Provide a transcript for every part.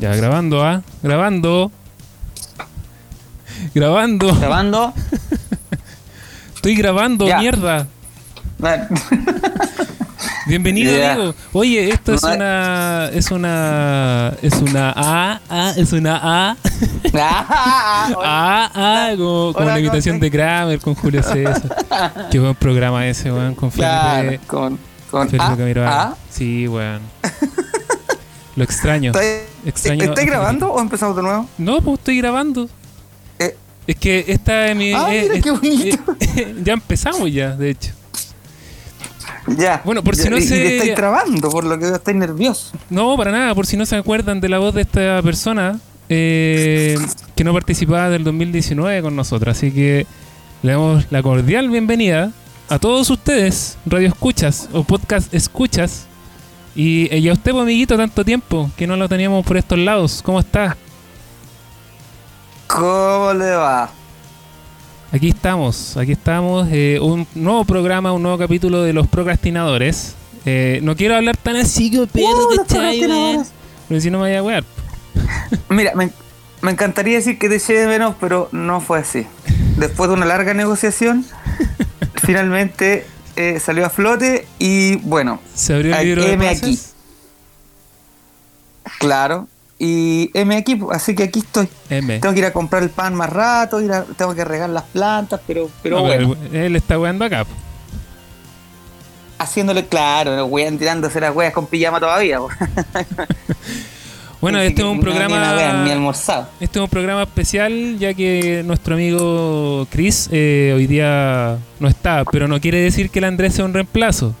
Ya, grabando, ¿ah? Grabando. Grabando. Grabando. Estoy grabando, Ya. mierda. Bienvenido, amigo. Oye, esto es una. Es una. Es una A. A es una A. Ah, A. A. Como, como la imitación ¿cómo de Kramer con Julio César. Qué buen programa ese, weón. Con Felipe. claro, con, con A. A. Sí, weón. Lo extraño. ¿Estáis Extraño. ¿estáis grabando o empezamos de nuevo? No, pues estoy grabando. Eh. Es que esta es mi. Ah, eh, mira, es- qué bonito. eh, ya empezamos ya, de hecho. Ya. Bueno, por si no y- se- te estáis trabando, por lo que estáis nervioso. No, para nada, por si no se acuerdan de la voz de esta persona eh, que no participaba del 2019 con nosotros. Así que le damos la cordial bienvenida a todos ustedes, radio escuchas o podcast escuchas. Y, y a usted, pues, amiguito, tanto tiempo que no lo teníamos por estos lados. ¿Cómo está? ¿Cómo le va? Aquí estamos, aquí estamos. eh, un nuevo programa, un nuevo capítulo de Los Procrastinadores. Eh, no quiero hablar tan así Uh, los ¿cachai, weón? procrastinadores. Porque si no me voy a wear. Mira, me, me encantaría decir que te eché de menos, pero no fue así. Después de una larga negociación, finalmente eh, salió a flote y bueno, Se abrió el libro de heme pases. aquí. claro. Y M aquí, así que aquí estoy. M. Tengo que ir a comprar el pan más rato, ir a- tengo que regar las plantas, pero, pero No, bueno, pero él está weando acá. haciéndole claro, no weón tirándose las weas con pijama todavía. Bueno, Así este es un no, Ni, una wea, ni programa. almorzado. Este es un programa especial, ya que nuestro amigo Chris eh, hoy día no está, pero no quiere decir que el Andrés sea un reemplazo,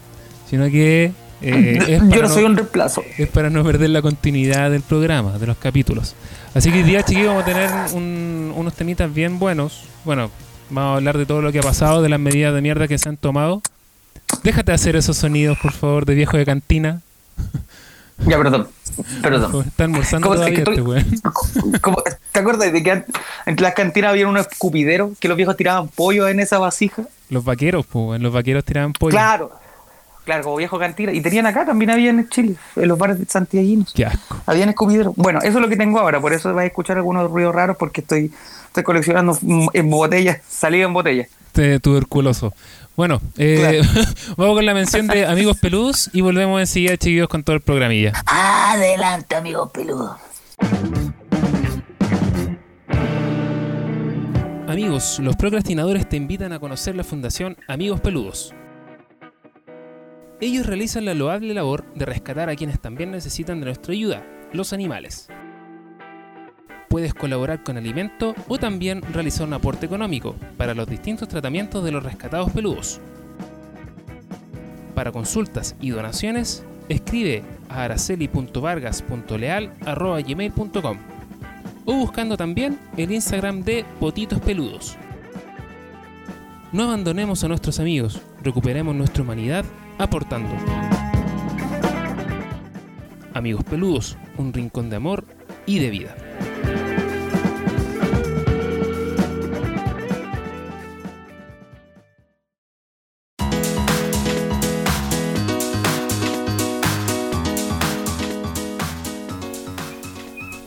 sino que eh, es, Yo para no no, soy un reemplazo. es para no perder la continuidad del programa, de los capítulos. Así que hoy día, chiquillos, vamos a tener un- unos temitas bien buenos. Bueno, vamos a hablar de todo lo que ha pasado, de las medidas de mierda que se han tomado. Déjate hacer esos sonidos, por favor, de viejo de cantina. Ya, perdón. Perdón. Está almorzando ¿Cómo- todavía este weón. ¿Te acuerdas de que en las cantinas había unos escupideros que los viejos tiraban pollo en esa vasija? Los vaqueros, pues. Los vaqueros tiraban pollo. Claro. Claro, como viejo cantina. Y tenían acá, también había en Chile, en los bares santiaguinos. Qué asco. Habían escupideros. Bueno, eso es lo que tengo ahora, por eso vais a escuchar algunos ruidos raros porque estoy, estoy coleccionando mm, en botellas, salida en botellas. Este tuberculoso. Bueno, eh, vamos con la mención de amigos peludos y volvemos enseguida, chiquillos, con todo el programilla. Adelante, amigo peludo. Amigos, los procrastinadores te invitan a conocer la Fundación Amigos Peludos. Ellos realizan la loable labor de rescatar a quienes también necesitan de nuestra ayuda, los animales. Puedes colaborar con alimento o también realizar un aporte económico para los distintos tratamientos de los rescatados peludos. Para consultas y donaciones, escribe a araceli.vargas.leal.gmail.com o buscando también el Instagram de Potitos Peludos. No abandonemos a nuestros amigos, recuperemos nuestra humanidad aportando. Amigos Peludos, un rincón de amor y de vida.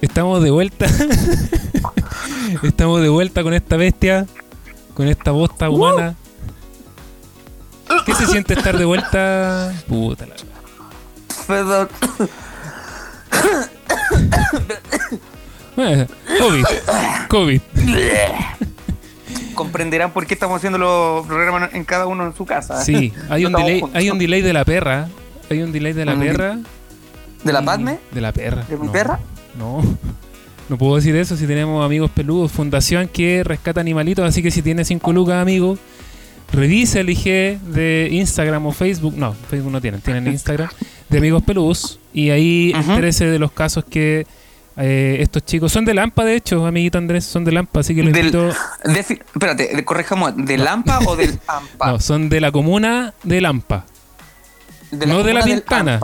Estamos de vuelta. Estamos de vuelta con esta bestia, con esta bosta humana. ¿Qué se siente estar de vuelta? Puta la Perdón. Eh, COVID. COVID. Comprenderán por qué estamos haciendo los programas en cada uno en su casa. ¿eh? Sí, hay un delay, hay un delay de la perra. Hay un delay de la di- perra. ¿De la Mm, Padme? De la perra. ¿De mi no, perra? No. No puedo decir eso si tenemos amigos peludos. Fundación que rescata animalitos. Así que si tiene 5 lucas, amigo, revise el IG de Instagram o Facebook. No, Facebook no tienen. Tienen Instagram de amigos peludos. Y ahí Ujú. entérese de los casos que eh, estos chicos. Son de Lampa, de hecho, amiguito Andrés. Son de Lampa. Así que lo Del- invito. Defi- espérate, de- corrijamos, ¿de Lampa o del Ampa? No, son de la comuna de Lampa. de no de la del Pintana.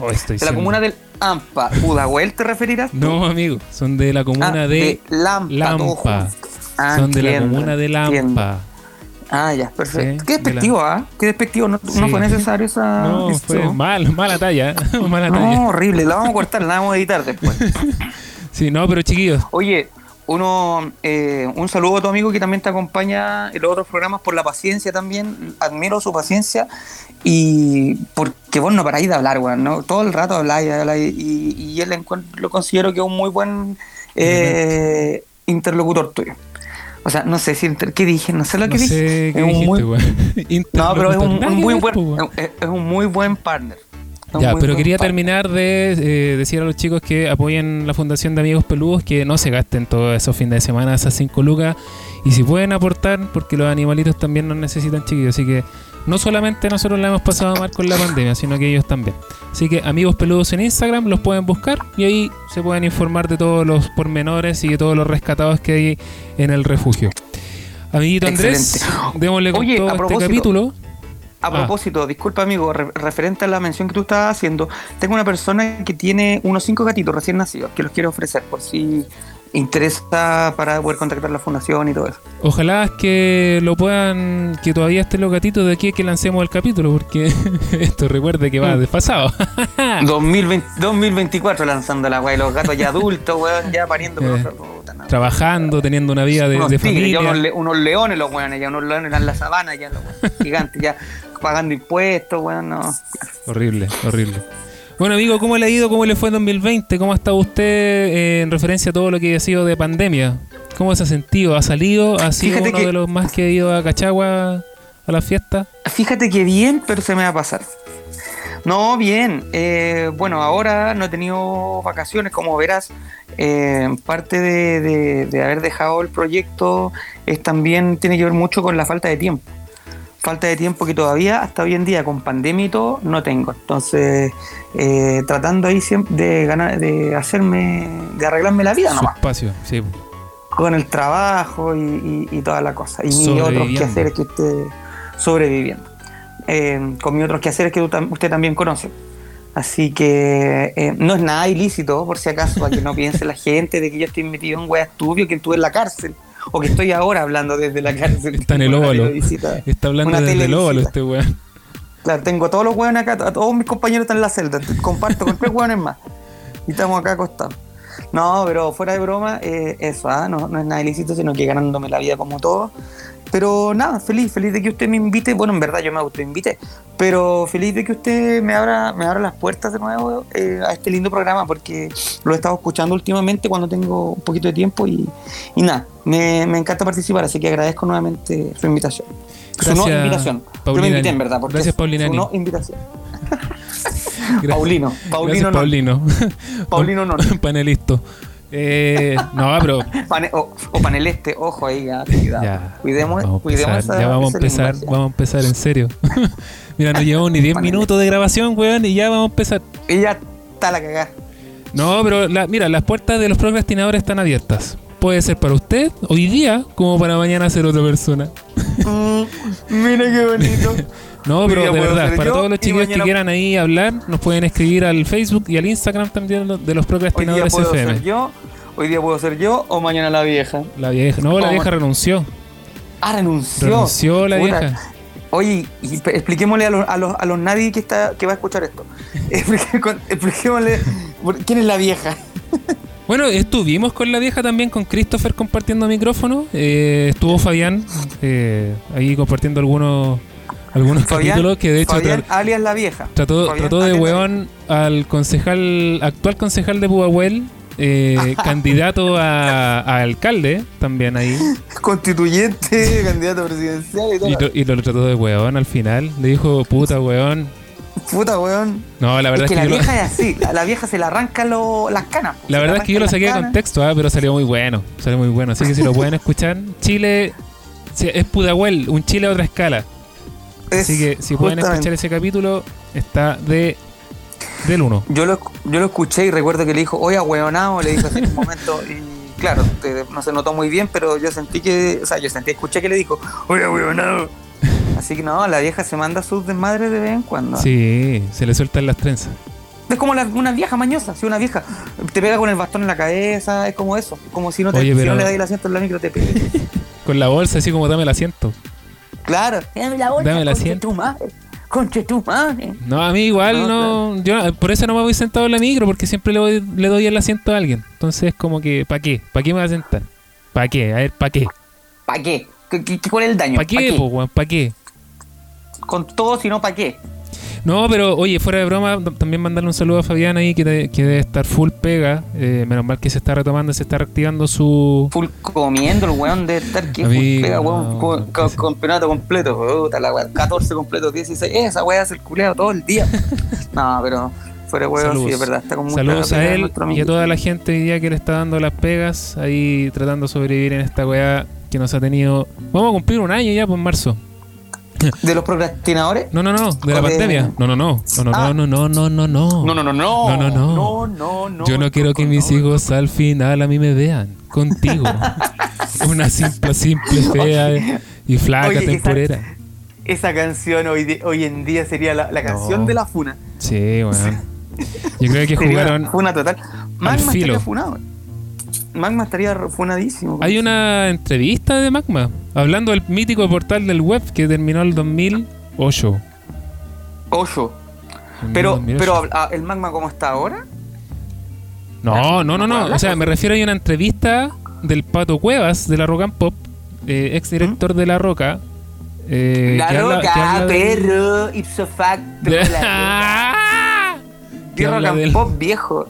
Oh, estoy De la comuna del Ampa. ¿Pudahuel te referirás? tú? No, amigo. Son de la comuna Ah, de Lampa. todo Lampa. junto. Ah, son de la comuna de entiendo. Lampa. Ah, ya, perfecto. Sí, Qué de la- despectivo, ¿ah? Qué despectivo. No, Sí. no fue necesario esa. No, fue mal, mala talla. mala talla. No, horrible. La vamos a cortar, la vamos a editar después. Sí, no, pero chiquillos, Oye, uno, eh, un saludo a tu amigo que también te acompaña en los otros programas por la paciencia también. Admiro su paciencia y porque vos no paráis de hablar, weón, ¿no? Todo el rato habláis, habláis, y, y él lo considero que es un muy buen eh, interlocutor tuyo. O sea, no sé si inter- qué dije, no sé lo que no dije. sé Es qué un dijiste, muy- weón. no, pero es un, muy buen, es un muy buen partner. Ya, pero buen quería terminar de eh, decir a los chicos que apoyen la Fundación de Amigos Peludos, que no se gasten todos esos fines de semana, esas 5 lucas, y si pueden aportar, porque los animalitos también nos necesitan, chiquillos. Así que no solamente nosotros la hemos pasado mal con la pandemia, sino que ellos también. Así que Amigos Peludos en Instagram los pueden buscar y ahí se pueden informar de todos los pormenores y de todos los rescatados que hay en el refugio. Amiguito Andrés, Excelente. démosle con Oye, todo este capítulo. A Ah. propósito, disculpa amigo, re- referente a la mención que tú estabas haciendo, tengo una persona que tiene unos cinco gatitos recién nacidos que los quiero ofrecer por si interesa para poder contactar la fundación y todo eso. Ojalá que lo puedan, que todavía estén los gatitos de aquí que lancemos el capítulo, porque esto recuerde que va Mm. desfasado. 2020, 2024 lanzando la weá, y los gatos ya adultos, weón, ya pariendo. Eh, pero, puta, no. Trabajando, teniendo una vida de, unos de tigres, ya familia. unos, le- unos leones los weones, ya unos leones en la sabana, ya los weones gigantes, ya pagando impuestos, weón, no. Horrible, horrible. Bueno, amigo, ¿cómo le ha ido? ¿Cómo le fue en 2020? ¿Cómo ha estado usted eh, en referencia a todo lo que ha sido de pandemia? ¿Cómo se ha sentido? ¿Ha salido? ¿Ha sido Fíjate uno que- de los más que ha ido a Cachagua a la fiesta? Fíjate que bien, pero se me va a pasar. No, bien. eh, bueno, ahora no he tenido vacaciones, como verás. eh, parte de, de- de haber dejado el proyecto es también tiene que ver mucho con la falta de tiempo. Falta de tiempo que todavía, hasta hoy en día, con pandemia y todo, no tengo. Entonces, eh, tratando ahí siempre de ganar, de hacerme, de arreglarme la vida Su nomás, espacio, sí. con el trabajo y, y- y toda la cosa. Y mis otros quehaceres que usted sobreviviendo. Eh, con mis otros quehaceres que usted también conoce. Así que eh, no es nada ilícito, por si acaso, para que no piense la gente de que yo estoy metido en weas estudio, que estuve en la cárcel, o que estoy ahora hablando desde la cárcel. Está en el óvalo. Está hablando desde el óvalo este weón. Claro, tengo todos los hueones acá, a todos mis compañeros están en la celda, comparto con tres hueones más. Y estamos acá acostados. No, pero fuera de broma, eh, eso, ah, no, no es nada ilícito, sino que ganándome la vida como todo. Pero nada, feliz, feliz de que usted me invite. Bueno, en verdad yo me autoinvité, pero feliz de que usted me abra, me abra las puertas de nuevo eh, a este lindo programa, porque lo he estado escuchando últimamente cuando tengo un poquito de tiempo y, y nada, me, me encanta participar, así que agradezco nuevamente su invitación. su no Gracias, invitación. Yo me Paulina invité en verdad, porque Gracias, Paulina su no invitación. Gracias. Paulino, Gracias, Paulino no. Paulino. Paulino no. Panelisto. Eh, no, pero Pane- o, o paneleste, ojo ahí, ya, cuidado. ya. Cuidemos, Vamos cuidemos empezar, ya vamos a empezar, vamos a empezar en serio. Mira, no llevamos ni 10 Panelista. minutos de grabación, weón, y ya vamos a empezar. Y ya está la cagada. No, pero la- mira, las puertas de los procrastinadores están abiertas. Puede ser para usted hoy día, como para mañana ser otra persona. Mm, mira qué bonito. No, pero de verdad, para todos los chicos que quieran ahí hablar, nos pueden escribir al Facebook y al Instagram también de los- procrastinadores FM. yo, hoy día puedo ser yo o mañana la vieja. La vieja, no, la vieja renunció. Ah, renunció. Renunció la Puta. vieja. Oye, y expliquémosle a los, a los, a los nadie que, está, que va a escuchar esto. Expliquémosle quién es la vieja. Bueno, estuvimos con la vieja también, con Christopher compartiendo micrófono. Eh, estuvo Fabián eh, ahí compartiendo algunos algunos Fabián, capítulos que de hecho Fabián, alias la vieja. trató, Fabián, trató de weón al concejal, actual concejal de Pudahuel, eh, candidato a, a alcalde también ahí. Constituyente, candidato presidencial y todo. Y, lo- y lo trató de weón al final. Le dijo, puta weón. Puta, weón. No, la verdad es es que, la yo lo, vieja es así. La, la vieja se le arranca lo- las canas. la verdad es que yo lo saqué de contexto, ah, pero salió muy bueno. Salió muy bueno. Así que si lo pueden escuchar, Chile es Pudahuel, un Chile a otra escala. Es Así que si pueden escuchar ese capítulo, está de del 1. Yo lo, yo lo escuché y recuerdo que le dijo, oye, ahueonado, le dijo así en un momento. Y claro, te- no se notó muy bien, pero yo sentí que, o sea, yo sentí, escuché que le dijo, oye, ahueonado. Así que no, la vieja se manda sus desmadres de vez en cuando. Sí, se le sueltan las trenzas. Es como la- una vieja mañosa, si una vieja te pega con el bastón en la cabeza, es como eso. Como si no, te, Oye, si pero- no le das el asiento en la micro, te pega. Con la bolsa, así como dame el asiento. Claro. Dame la bolsa. Dame el conche asiento. tu madre. Conche tu madre. No, a mí igual No, no. Yo por eso no me voy sentado en la micro, porque siempre le doy, le doy el asiento a alguien. Entonces, como que, ¿para qué? ¿Para qué me voy a sentar? ¿Para qué? A ver, ¿para qué? ¿Para qué? ¿Qué, qué- cuál es el daño? ¿Para qué, po, weón? ¿Para qué? Con todo, si no, ¿para qué? No, pero oye, fuera de broma, también mandarle un saludo a Fabián ahí que, de- que debe estar full pega. Eh, menos mal que se está retomando, se está reactivando su. Full comiendo el weón de estar que full pega, weón, no, sí. campeonato completo, puta la weón, 14 completos, 16, esa weá hace el culeado todo el día. no, pero fuera de weón, sí, es verdad, está con Saludos a él y a toda la gente hoy día que le está dando las pegas, ahí tratando de sobrevivir en esta weá que nos ha tenido. Vamos a cumplir un año ya, pues en marzo. De los procrastinadores. No, no, no, de la pandemia. No, no, no. No, no, Ah. no, no, no, no, no. No, no, no, no. No, no, no. No, no, no. Yo no quiero que mis hijos al final a mí me vean contigo. Una simple, simple, fea y flaca temporera. Esa canción hoy, hoy en día sería la, la canción de la funa. Sí, weón. Yo creo que jugaron. una funa total. Filo. estaría funado. Magma estaría funadísimo. Hay una entrevista de Magma hablando del mítico portal del web que terminó el 2008. Ocho. El Pero, 2008. pero ah, el magma como está ahora. No, no, no, no. O sea, me refiero a una entrevista del Pato Cuevas de la Rock and Pop, eh, ex director de La Roca. eh, la habla- roca, habla perro, ipso facto. de- la rock and del- pop viejo.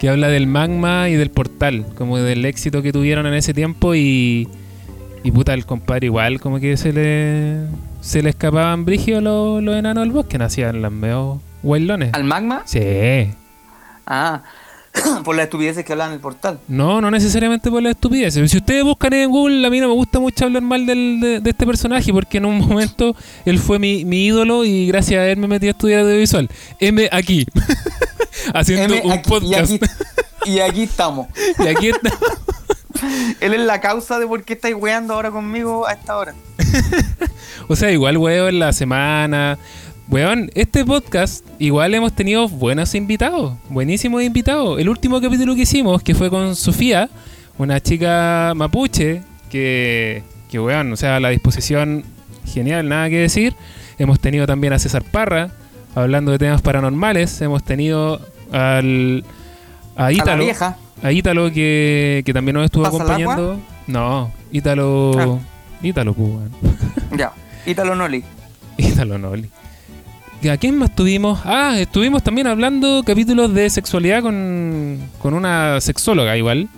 Que habla del magma y del portal, como del éxito que tuvieron en ese tiempo y, y puta, el compadre igual como que se le se le escapaban brígidos los, los enanos del bosque, nacían las meos guaylones. ¿Al magma? Sí. Ah, por las estupideces que hablan en el portal. No, no necesariamente por la estupidez. Si ustedes buscan en Google, a mí no me gusta mucho hablar mal del- de, de este personaje porque en un momento él fue mi, mi ídolo y gracias a él me metí a estudiar audiovisual. M aquí. Haciendo M, un aquí- podcast. Y aquí, y aquí estamos. y aquí está. Él es la causa de por qué estáis weando ahora conmigo a esta hora. O sea, igual, weón, la semana. Weón, este podcast igual hemos tenido buenos invitados, buenísimos invitados. El último capítulo que hicimos, que fue con Sofía, una chica mapuche, que, que weón, o sea, la disposición genial, nada que decir. Hemos tenido también a César Parra, hablando de temas paranormales. Hemos tenido al, a Ítalo, a Ítalo que, que también nos estuvo acompañando. No, Ítalo, Ah. Ítalo, weón. Ya. Ítalo Noli. Ítalo Noli. ¿Y ¿A quién más tuvimos? Ah, estuvimos también hablando capítulos de sexualidad con, con una sexóloga igual.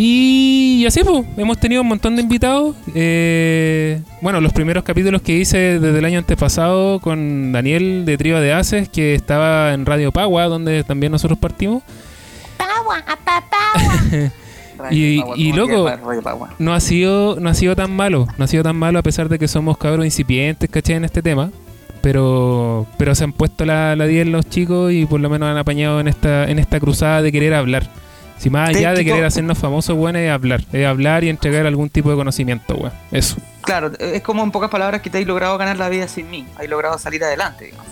Y, así pues, hemos tenido un montón de invitados. Eh, bueno, los primeros capítulos que hice desde el año antepasado con Daniel de Triba de Haces, que estaba en Radio Pagua, donde también nosotros partimos. Y- Pagua, y ¿cómo loco, Pagua? no ha sido no ha sido tan malo no ha sido tan malo a pesar de que somos cabros incipientes ¿cachai? en este tema pero pero se han puesto la, la 10 los chicos y por lo menos han apañado en esta en esta cruzada de querer hablar si más allá de querer hacernos famosos bueno es hablar es hablar y entregar algún tipo de conocimiento weón. eso Claro, es como en pocas palabras que te has logrado ganar la vida sin mí. Has logrado salir adelante, digamos.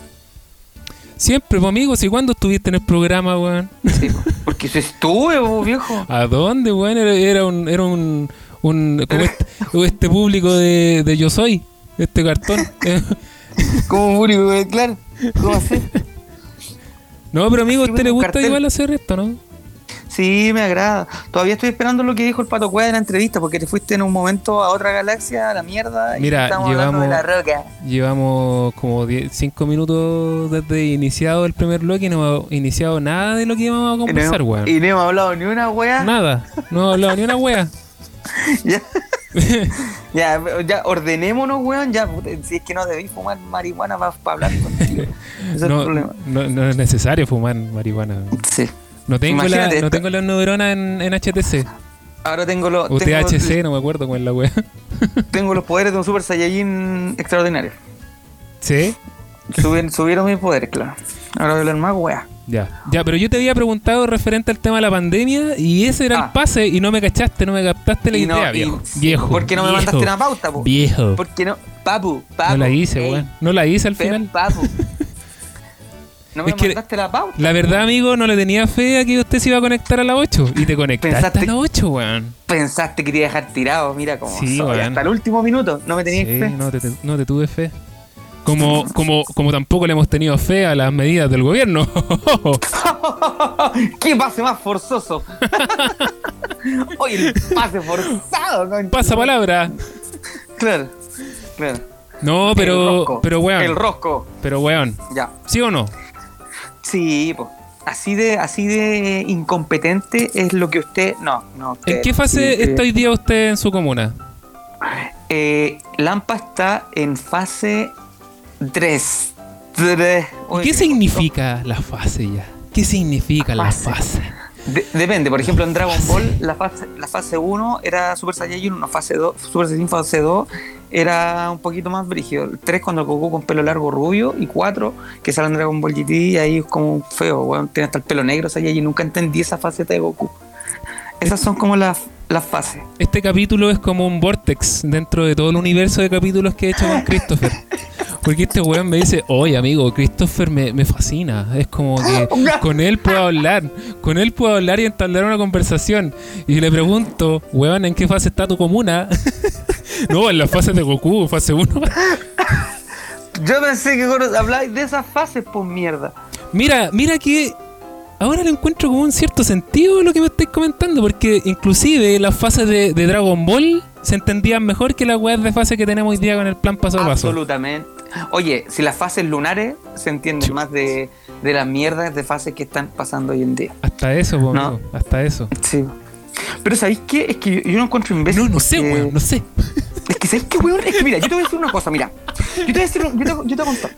siempre pues amigos y cuándo estuviste en el programa weón Sí, po. porque eso estuve, po, viejo. ¿a dónde weón? era, era un era un, un como este, este público de, de yo soy este cartón Como público, claro. ¿Cómo así? no pero amigo a usted le gusta cartel. igual hacer esto ¿no? Sí, me agrada. Todavía estoy esperando lo que dijo el Pato Cueva en la entrevista, porque te fuiste en un momento a otra galaxia, a la mierda, Mira, y estamos hablando de la llevamos- roca. Llevamos como 5 minutos desde iniciado el primer bloque y no hemos iniciado nada de lo que íbamos a no, conversar, weón. y no hemos hablado ni una wea. Nada, no hemos hablado ni una wea. Ya. ya, ya, ordenémonos, weón. Ya, si es que no debéis fumar marihuana para hablar contigo. Ese es el No, problema. no, no es necesario fumar marihuana. Sí. No tengo, la, no tengo las neuronas en, en HTC. Ahora tengo los, O tengo, THC, no me acuerdo cuál es la wea. tengo los poderes de un Super Saiyajin extraordinario. ¿Sí? Subieron, subieron mis poderes, claro. Ahora voy a hablar más, wea. Ya. Ya, pero yo te había preguntado referente al tema de la pandemia y ese era Ah. el pase y no me cachaste, no me captaste la Y idea, y- viejo. viejo. ¿Por qué no me mandaste una pauta, po? Viejo. ¿Por qué no? Papu, papu. No la hice, weón. No la hice al final. Papu. No me Es que- mandaste la pauta. La verdad, amigo, no le tenía fe a que usted se iba a conectar a las 8. Y te conectaste Pensaste- a las 8, weón. Pensaste que te iba a dejar tirado, mira cómo Sí, soy. Hasta el último minuto, no me tenías Sí, fe. no te, no te tuve fe. Como, como, como tampoco le hemos tenido fe a las medidas del gobierno. ¿Qué pase más forzoso? Oye, el pase forzado. Pasa palabra. Claro, claro. No, El pero, rosco, pero El weón. rosco. Pero weón. Ya. ¿Sí o no? Sí, pues. Así de, así de incompetente es lo que usted. No, no. ¿En qué fase sí, está hoy día usted en su comuna? Eh, Lampa está en fase 3. ¿Y ¿Qué significa la fase ya? ¿Qué significa la Fase. fase? depende, por ejemplo, en Dragon Ball, la fase, la fase 1 era Super Saiyajin 1, fase 2, Super Saiyajin fase 2 era un poquito más brígido. 3 cuando el Goku con pelo largo rubio y 4 que sale en Dragon Ball GT y ahí es como feo, weón, tiene hasta el pelo negro Saiyajin, nunca entendí esa faceta de Goku. Esas son como las, las fases. Este capítulo es como un vortex dentro de todo el universo de capítulos que he hecho con Christopher. Porque este weón me dice, oye amigo, Christopher me, me fascina. Es como que con él puedo hablar. Con él puedo hablar y entablar una conversación. Y le pregunto, weón, ¿en qué fase está tu comuna? no, en la fase de Goku, fase 1. Yo pensé que habláis de esas fases, pues mierda. Mira, mira que ahora le encuentro como un cierto sentido lo que me estáis comentando, porque inclusive las fases de, de Dragon Ball se entendían mejor que las weas de fase que tenemos hoy día con el plan paso a paso. Absolutamente. Oye, si las fases lunares se entienden más de, de las mierdas de fases que están pasando hoy en día. Hasta eso, po, No. amigo, hasta eso. Sí. Pero ¿sabéis qué? Es que yo, no encuentro imbécil. No, no sé, porque- weón, no sé. Es que ¿sabéis qué, weón? Es que mira, yo te voy a decir una cosa, mira. Yo te voy a decir, yo te, yo te voy a contar.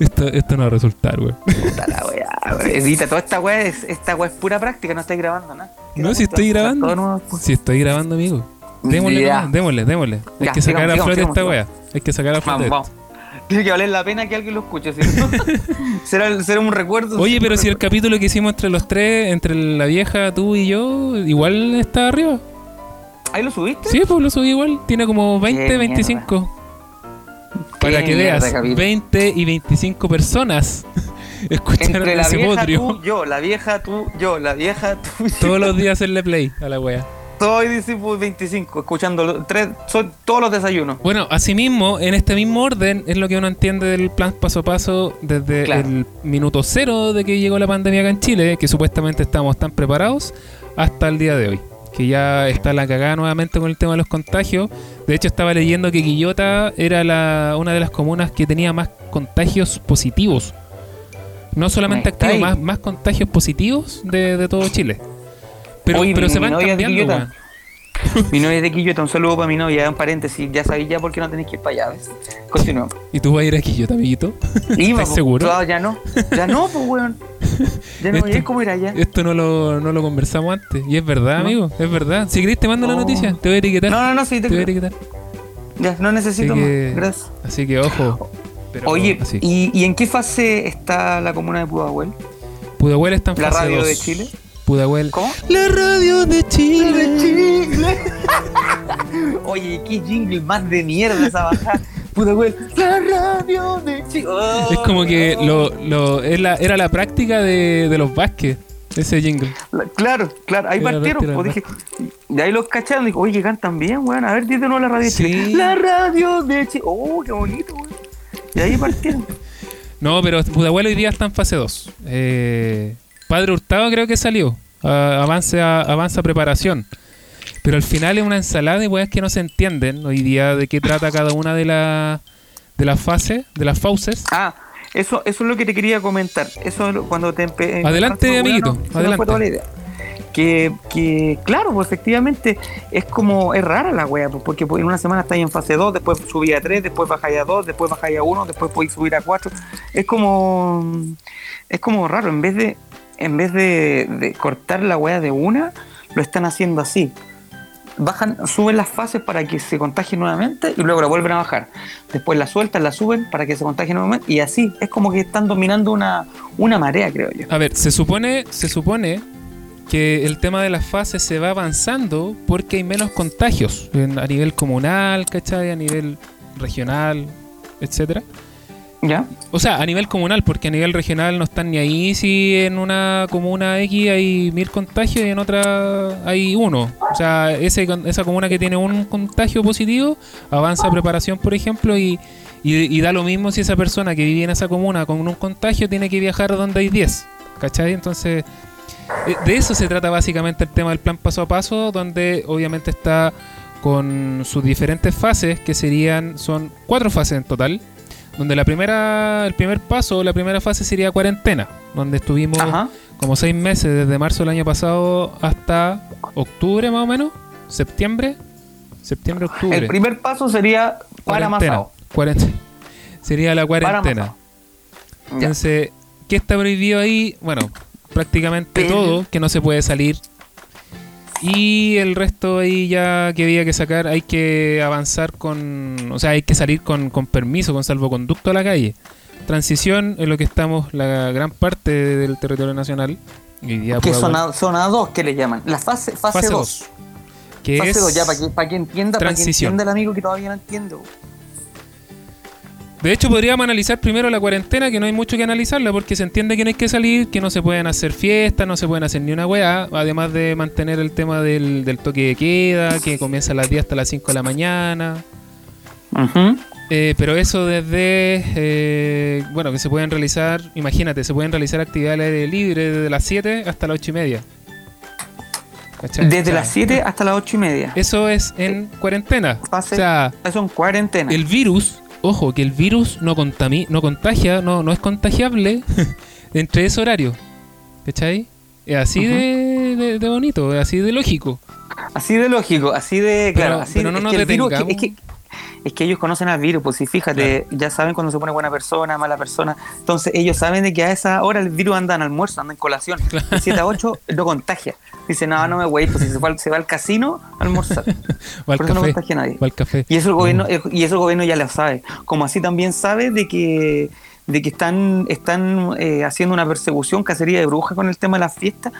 Esto, esto no va a resultar, weón. Puta la weá. Edita, toda esta weá es, esta weá es pura práctica, no estáis grabando nada. No, si estoy grabando. Nuevo, pues. Si estoy grabando, amigo. Démosle, démosle, démosle. Hay Ya, que sacar sigamos, a flote sigamos, esta sigamos. wea. Hay que sacar a flote. Vamos, vamos. Tiene que valer la pena que alguien lo escuche, ¿sí? será, será un recuerdo. Oye, pero si el capítulo que hicimos entre los tres, entre la vieja, tú y yo, igual está arriba. ¿Ahí lo subiste? Sí, pues lo subí igual. Tiene como 20, Qué 25. Para Qué que mierda, veas, capítulo. 20 y 25 personas escucharon Entre la ese vieja, podrio. tú, yo, la vieja, tú, yo, la vieja, tú. Todos los días hacerle play a la wea. Soy discípulo 25, escuchando tres, son todos los desayunos. Bueno, asimismo, en este mismo orden es lo que uno entiende del plan paso a paso desde Claro. el minuto cero de que llegó la pandemia acá en Chile, que supuestamente estábamos tan preparados, hasta el día de hoy. Que ya está la cagada nuevamente con el tema de los contagios. De hecho, estaba leyendo que Quillota era la, una de las comunas que tenía más contagios positivos. No solamente activos, más, más contagios positivos de, de todo Chile. Pero, Oye, pero mi- se mi van novia es de cambiando, Quillota. weón. Mi novia es de Quillota, un saludo para mi novia, un paréntesis, ya sabéis ya por qué no tenéis que ir para allá, ¿ves? Continuamos. ¿Y tú vas a ir a Quillota, amiguito? Iba, ¿Estás seguro? claro, ya no, ya no, pues weón. Ya no, Esto- como ir allá. Esto no lo, no lo conversamos antes. Y es verdad, ¿No? amigo. Es verdad. Si querés, te mando la Oh. noticia. Te voy a etiquetar. No, no, no, sí, te te voy a etiquetar. Ya, no necesito más, gracias. Así que ojo. Pero Oye. ¿y, ¿y en qué fase está la comuna de Pudahuel? Pudahuel está en ¿La fase radio de Chile? Pudahuel. ¿Cómo? La radio de Chile. Chile. Oye, qué jingle más de mierda esa bajada. Pudahuel, la radio de Chile. Oh, Es como que lo, lo, era la práctica de, de los Vázquez. Ese jingle. La- Claro, claro, ahí partieron. la Pues dije, de ahí los cacharon. Dijo, oye, cantan bien, weón. A ver, dite nuevo la radio de Sí. Chile. La radio de Chile. Oh, qué bonito, weón. Y ahí partieron. No, pero Pudahuel hoy día está en fase 2. Eh, Padre Hurtado creo que salió. Avance a- avanza preparación. Pero al final es una ensalada de weas que no se entienden hoy día de qué trata cada una de, las de las fases, de las fauces. Ah, eso, eso es lo que te quería comentar. Eso es lo- cuando te Adelante, amiguito, adelante. Que, que, claro, pues efectivamente es como, es rara la wea, pues, porque en una semana estáis en fase 2, después subí a 3, después bajáis a 2, después bajáis a 1, después podéis subir a 4. Es como, es como raro, en vez de, en vez de, de cortar la wea de una, lo están haciendo así. Bajan, suben las fases para que se contagien nuevamente y luego la vuelven a bajar. Después la sueltan, la suben para que se contagien nuevamente y así. Es como que están dominando una, una marea, creo yo. A ver, se supone, se supone que el tema de las fases se va avanzando porque hay menos contagios a nivel comunal, ¿cachai? A nivel regional, etcétera. ¿Ya? O sea, a nivel comunal, porque a nivel regional no están ni ahí si en una comuna X hay mil contagios y en otra hay uno. O sea, ese, esa comuna que tiene un contagio positivo avanza a preparación, por ejemplo, y, y, da lo mismo si esa persona que vive en esa comuna con un contagio tiene que viajar donde hay 10. ¿Cachai? Entonces, eh, de eso se trata básicamente el tema del plan paso a paso, donde obviamente está con sus diferentes fases, que serían, son cuatro fases en total donde la primera, el primer paso, la primera fase sería cuarentena, donde estuvimos Ajá. como seis meses, desde marzo del año pasado hasta octubre más o menos, septiembre, septiembre, octubre. El primer paso sería para Cuarentena. Sería la cuarentena. Entonces, ¿qué está prohibido ahí? Bueno, prácticamente Pero- todo, que no se puede salir. Y el resto ahí ya que había que sacar, hay que avanzar con, o sea, hay que salir con, con permiso, con salvoconducto a la calle. Transición en lo que estamos la gran parte del territorio nacional. Que son a, son a dos que le llaman. La fase, fase, Fase 2. dos, que Fase 2, ya para que, para que entienda, para que entienda el amigo que todavía no entiende. De hecho, podríamos analizar primero la cuarentena, que no hay mucho que analizarla, porque se entiende que no hay que salir, que no se pueden hacer fiestas, no se pueden hacer ni una weá, además de mantener el tema del, del toque de queda, que comienza a las 10 hasta las 5 de la mañana. Eh, pero eso desde, eh, bueno, que se pueden realizar, imagínate, se pueden realizar actividades al aire libre desde las 7 hasta las 8 y media. ¿Cachai? Desde O sea, las 7 hasta las 8 y media. Eso es en cuarentena. O sea, Eso en cuarentena. el virus, ojo, que el virus no, contami no contagia, no, no es contagiable entre ese horario. ¿Cachai? Es así de, de- de bonito, es así de lógico. Así de lógico, así de. Pero- Claro, así pero no es nos que el virus- detengamos. es, que, es que ellos conocen al virus, pues si fíjate, ya saben cuando se pone buena persona, mala persona. Entonces ellos saben de que a esa hora el virus anda en almuerzo, anda en colación. De 7 a 8 no contagia. Dice, no, no me voy, pues si se, al- se va al casino a almorzar. Va Por eso no café. contagia a nadie. va café. Y eso el gobierno, Mm. y eso el gobierno ya lo sabe. Como así también sabe de que de que están, están eh, haciendo una persecución, cacería de brujas con el tema de las fiestas,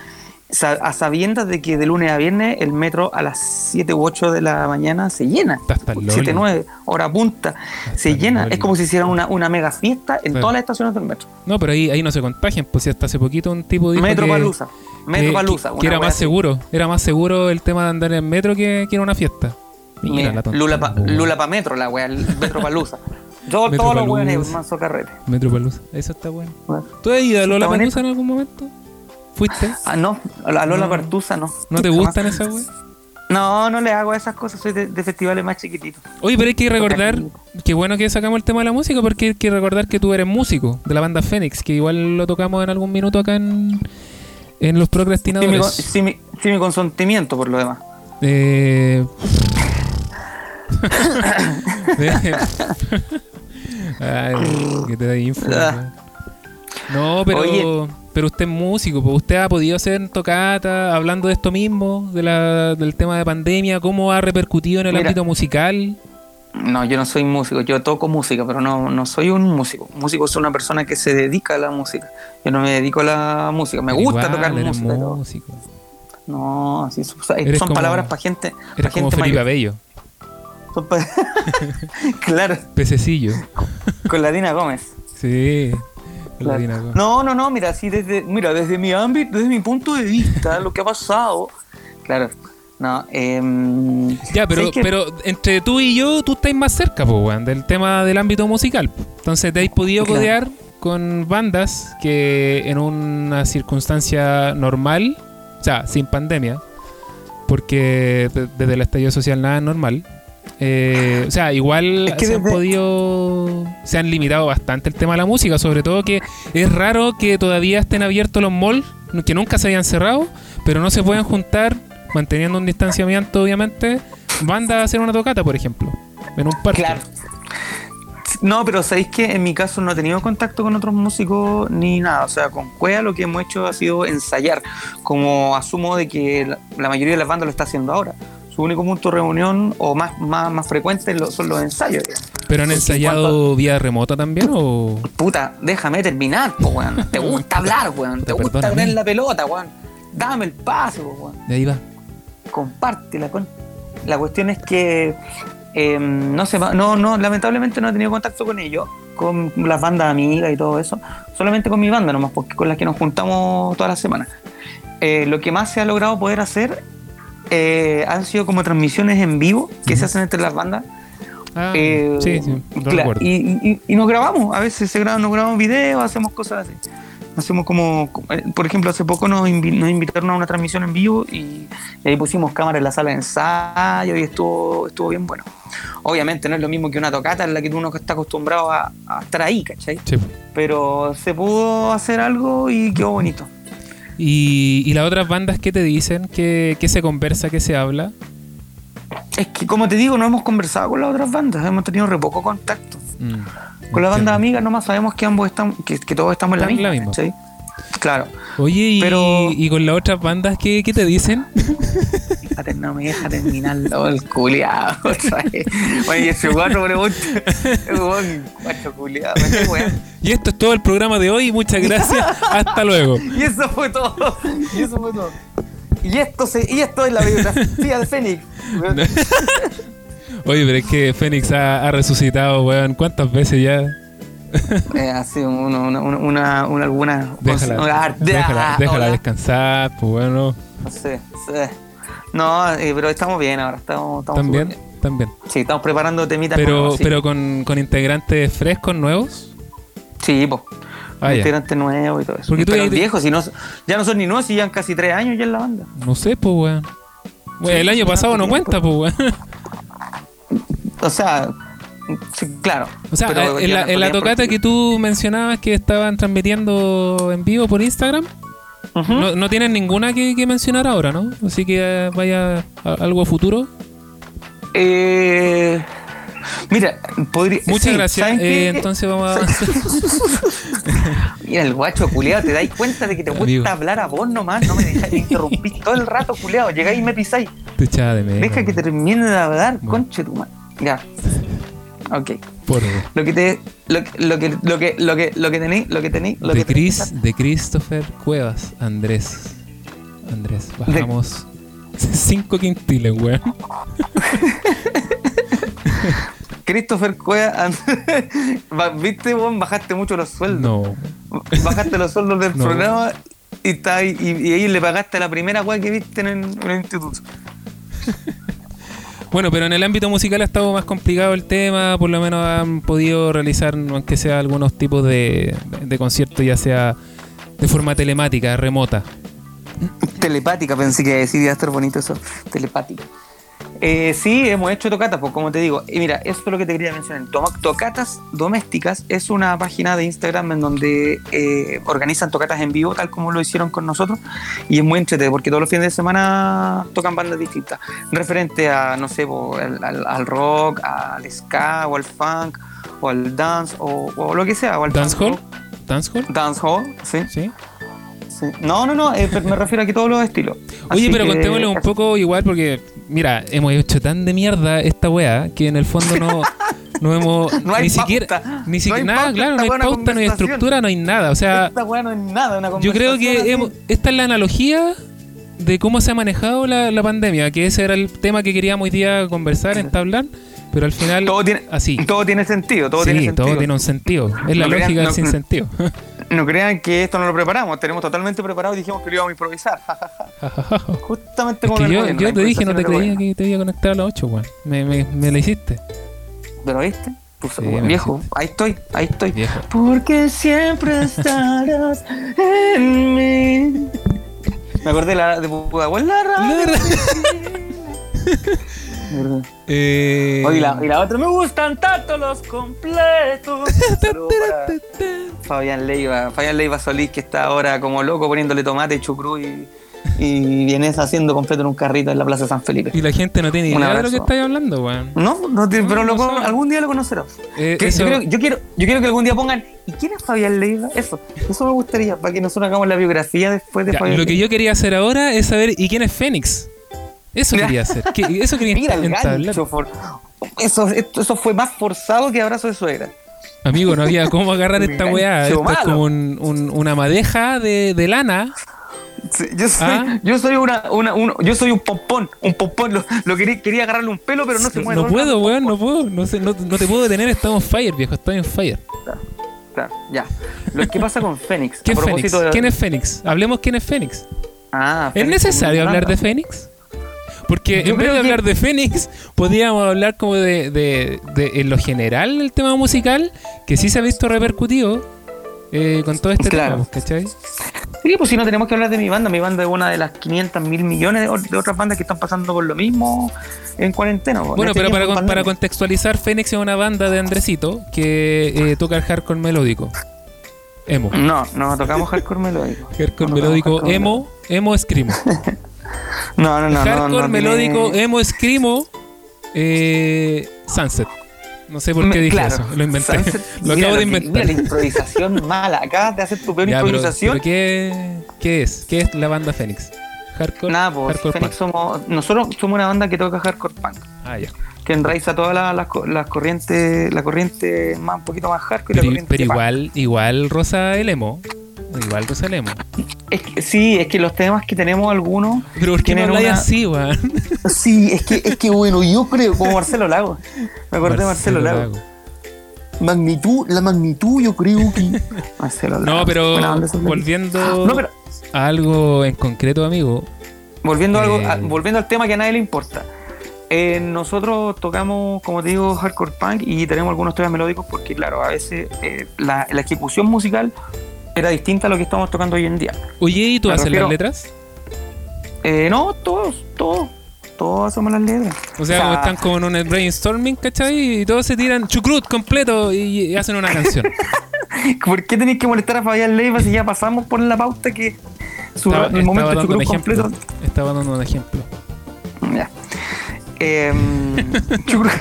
a sabiendas de que de lunes a viernes el metro a las 7 u 8 de la mañana se llena. Hasta el 7, loli. 9, hora punta, se llena. loli. Es como si hicieran una, una mega fiesta en Claro. todas las estaciones del metro. No, pero ahí, ahí no se contagian, pues si hasta hace poquito un tipo dijo Metro que, Palusa. Metro que- Palusa. que era más así. seguro, era más seguro el tema de andar en metro que, que a una fiesta. Mira, Mira, la tontería, Lula, pa, po, Lula pa metro, la wea, el Metro Palusa. Yo, Metro todos los weones, manso carrete. Metro Palusa, eso está bueno. Bueno. ¿Tú has ido a Lola. Palusa en algún momento? ¿Fuiste? Ah, no, a la Lola No. Partusa no. ¿No te Jamás. gustan esas weas? No, no le hago esas cosas, soy de, de festivales más chiquititos. Oye, pero hay que recordar, qué bueno que sacamos el tema de la música, porque hay que recordar que tú eres músico de la banda Fénix, que igual lo tocamos en algún minuto acá en, en los mi, procrastinadores. sí, mi, sí, mi consentimiento por lo demás. Eh... Ay, que te da info. Ah. No, pero, Oye. Pero usted es músico, pues usted ha podido hacer tocata hablando de esto mismo, de la, del tema de pandemia, cómo ha repercutido en el Mira. ámbito musical. No, yo no soy músico, yo toco música, pero no, no soy un músico. Músico es una persona que se dedica a la música. Yo no me dedico a la música, me Pero gusta igual tocar música. músico. No, sí, son, son Eres como- palabras para gente, Eres como gente Felipe. Abello, claro, pececillo. con la Dina Gómez. Sí. Claro. No, no, no, mira, así desde, mira, desde mi ámbito, desde mi punto de vista, lo que ha pasado. Claro, no, em, Ya, pero, pero entre tú y yo, tú estás más cerca, po, weón, del tema del ámbito musical. Entonces te has podido Claro. codear con bandas que en una circunstancia normal, o sea, sin pandemia, porque de- desde el estallido social nada es normal. Eh, o sea, igual Es que se han desde- podido, se han limitado bastante el tema de la música, sobre todo que es raro que todavía estén abiertos los malls, que nunca se hayan cerrado, pero no se pueden juntar, manteniendo un distanciamiento, obviamente, bandas a hacer una tocata, por ejemplo, en un parque. Claro. No, pero sabéis que en mi caso no he tenido contacto con otros músicos ni nada. O sea, con Cuea lo que hemos hecho ha sido ensayar. Como asumo de que la mayoría de las bandas lo está haciendo ahora. Su único punto de reunión o más, más, más frecuente son los ensayos. ¿Pero han Porque ensayado vía remota también o...? Puta, déjame terminar, po, weón. Te gusta hablar, weón. Te gusta tener la pelota, weón. Dame el paso, weón. De ahí va. compártela con. La cuestión es que eh, no sé, no, no, lamentablemente no he tenido contacto con ellos. con las bandas amigas y todo eso, solamente con mi banda nomás, porque con las que nos juntamos todas las semanas. Eh, lo que más se ha logrado poder hacer eh, han sido como transmisiones en vivo que se hacen entre las bandas. Ah, Eh, sí, sí, recuerdo. y, y- y nos grabamos, a veces se graban, nos grabamos videos, hacemos cosas así. Hacemos como, eh, por ejemplo, hace poco nos, invi- nos invitaron a una transmisión en vivo y, y ahí pusimos cámara en la sala de ensayo y estuvo, estuvo bien bueno. Obviamente no es lo mismo que una tocata en la que uno está acostumbrado a, a estar ahí, ¿cachai? Sí. Pero se pudo hacer algo y quedó bonito. Y, y las otras bandas, ¿qué te dicen? ¿Qué, qué se conversa? ¿Qué se habla? Es que, como te digo, no hemos conversado con las otras bandas, hemos tenido re poco contacto. Mm, Con las bandas amigas nomás sabemos que ambos estamos, que, que todos estamos en la misma. la misma. ¿cachai? Claro. Oye, y, Pero- y con las otras bandas, ¿qué, qué te dicen? Fíjate, no me deja terminarlo el culiado. Oye, ese guacho pregunta. Es un guacho culiado. Y esto es todo el programa de hoy. Muchas gracias. Hasta luego. Y eso fue todo. Y eso fue todo. Y esto, se, y esto es la biografía de Fénix. Oye, pero es que Fénix ha, ha resucitado, weón. ¿Cuántas veces ya? Eh, así, una, una, una, una, una- alguna. Déjala, una- déjala, Ah, déjala hola. descansar, pues bueno. Sí, sí. No, eh, pero estamos bien ahora. Estamos, estamos También, bien. también. Sí, estamos preparando temitas Pero, nuevos, sí. pero con, con integrantes frescos, nuevos. Sí, pues. Ah, integrante nuevo y todo eso. Porque tú pero te- viejos, si no, ya no son ni nuevos, si llevan casi tres años ya en la banda. No sé, pues weón. El año pasado no tiempo. cuenta, pues weón. O sea, sí, claro. O sea, Pero en la, llevan en la tocata que tú mencionabas que estaban transmitiendo en vivo por Instagram, no, no tienen ninguna que, que mencionar ahora, ¿no? Así que eh, vaya a- algo a futuro. Eh, mira, podría. Muchas sí, gracias. ¿saben Eh, entonces vamos a... Mira, el guacho culiado, te dais cuenta de que te gusta hablar a vos nomás, no me dejáis de interrumpir todo el rato, culiado. Llegáis y me pisáis. Te de menos. Deja que termine de hablar, Bueno. conche tu madre. Ya. Ok. Por Lo que te. Lo, que- lo que. Lo que. Lo que. Lo que tenéis. Lo que tenéis. Lo de que Chris, de Christopher Cuevas, Andrés. Andrés, bajamos 5 quintiles, weón. Christopher Cueva, Va- ¿viste vos? Bajaste mucho los sueldos. No. Bajaste los sueldos del No. programa y, está ahí, y, y ahí le pagaste la primera weá que viste en el, en el instituto. Bueno, pero en el ámbito musical ha estado más complicado el tema, por lo menos han podido realizar, aunque sea algunos tipos de, conciertos, ya sea de forma telemática, remota. Telepática, pensé que decir iba a estar bonito eso. Telepática. Eh, sí, hemos hecho tocatas, pues como te digo. Y mira, eso es lo que te quería mencionar. Tocatas Domésticas es una página de Instagram en donde eh, organizan tocatas en vivo, tal como lo hicieron con nosotros. Y es muy entretenido porque todos los fines de semana tocan bandas distintas. Referente a, no sé, po, al, al- al rock, al ska, o al funk, o al dance, o, o lo que sea. O al ¿Dancehall? punk ¿Dancehall? rock. Dancehall, sí. ¿Sí? sí. No, no, no, eh, me refiero a que todos los estilos. Oye, Así pero que- contémosle un poco igual porque, mira, hemos hecho tan de mierda esta weá que en el fondo no, no hemos No hay ni siquiera, ni siquiera nada, pauta, claro, no hay pauta, no hay estructura, no hay nada. O sea, Esta weá no es nada, una yo creo que así. hemos- esta es la analogía de cómo se ha manejado la, la pandemia, que ese era el tema que queríamos hoy día conversar, entablar, pero al final todo tiene, así. todo tiene sentido, todo sí, tiene sentido. todo tiene un sentido. Es la No lógica del sin sentido. No crean que esto no lo preparamos, tenemos totalmente preparado y dijimos que lo íbamos a improvisar. Justamente Es como que en el yo, gobierno, yo la te dije, no te creía es que te iba a conectar a las 8, weón. Me, me, me la hiciste. ¿Pero viste? Pues, Sí, bueno, viejo, ahí estoy, ahí estoy. Viejo. Porque siempre estarás en mí. Me acordé de la de Pudahuel, la radio. ¿Verdad? Eh, y la, y la otra, me gustan tanto los completos. Fabián Leiva, Fabián Leiva Solís, que está ahora como loco poniéndole tomate, chucrú y, y vienes haciendo completo en un carrito en la Plaza San Felipe. Y la gente no tiene idea de lo que estáis hablando, weón. No, no te- pero No, lo no sabe. algún día lo conocerás. Eh, Que- yo, creo- yo quiero, yo quiero que algún día pongan, ¿y quién es Fabián Leiva? Eso, eso me gustaría, para que nosotros hagamos la biografía después de Ya, Fabián lo que yo quería hacer ahora es saber, ¿y quién es Fénix? Eso quería hacer. ¿Qué- eso quería Mira el entablar. gancho, for- eso, esto- eso fue más forzado que abrazo de suegra. Amigo, no había cómo agarrar esta weá. Esto es como un- un- una madeja de, de lana Sí, yo soy, ¿Ah? yo soy una, una, uno- yo soy un pompón, un pompón. Lo, lo quería, quería agarrarle un pelo, pero no se mueve. no puedo, weón, no puedo. No, sé, no, no te puedo detener, estamos en fire, viejo, estoy en fire. Claro, ya. Lo que pasa con Fénix. ¿Quién Fénix? de- ¿Quién es Fénix? Hablemos quién es Fénix. Ah, ¿Es Fénix necesario hablar de. Fénix? Porque Yo en vez de que- hablar de Fénix, podríamos hablar como de, de, de- en lo general el tema musical, que sí se ha visto repercutido eh, con todo este Claro. tema, ¿cachai? Sí, pues si no tenemos que hablar de mi banda. Mi banda es una de las 500 mil millones de, de otras bandas que están pasando por lo mismo en cuarentena. En Bueno, este pero para, con- para contextualizar, Fénix es una banda de Andresito que eh, toca el hardcore melódico. Emo. No, no tocamos hardcore melódico. Hardcore No, melódico, hardcore emo, emo, screamo. No, no, no. no, hardcore no melódico, tiene- emo, screamo, eh, sunset. No sé por qué dije claro, eso, lo inventé. Sunset- lo mira acabo de inventar. Mira la improvisación mala. Acabas de hacer tu peor Ya, improvisación. pero ¿qué, ¿qué es? ¿Qué es la banda Fénix? Hardcore. Nada, pues hardcore Fénix punk. somos. Nosotros somos una banda que toca hardcore punk. Ah, ya. Que enraiza todas las, co- las corrientes. La corriente más un poquito más hardcore y la corriente. pero punk. igual, igual rosa el emo. Igual emo. Es que- sí, es que los temas que tenemos algunos. Pero ¿por qué no habláis una- así, weón? Sí, es que, es que bueno, yo creo, como Marcelo Lago. Me acordé de Marcelo, Lago. Magnitud, la magnitud, yo creo que. Marcelo Lago. No, pero volviendo No, pero a algo en concreto, amigo. volviendo, algo, Eh. a- volviendo al tema que a nadie le importa. Eh, nosotros tocamos, como te digo, hardcore punk y tenemos algunos temas melódicos porque, claro, a veces eh, la, la ejecución musical era distinta a lo que estamos tocando hoy en día. Oye, ¿y tú Me haces refiero- las letras? Eh, no, todos, todos, todos hacemos las letras. O sea, como están como en un brainstorming, ¿cachai? Y todos se tiran chucrut completo y, hacen una canción. ¿Por qué tenéis que molestar a Fabián Leiva si ya pasamos por la pauta que su, Estaba, el momento estaba dando un ejemplo. completo? Estaba dando un ejemplo. Ya. Chucrut.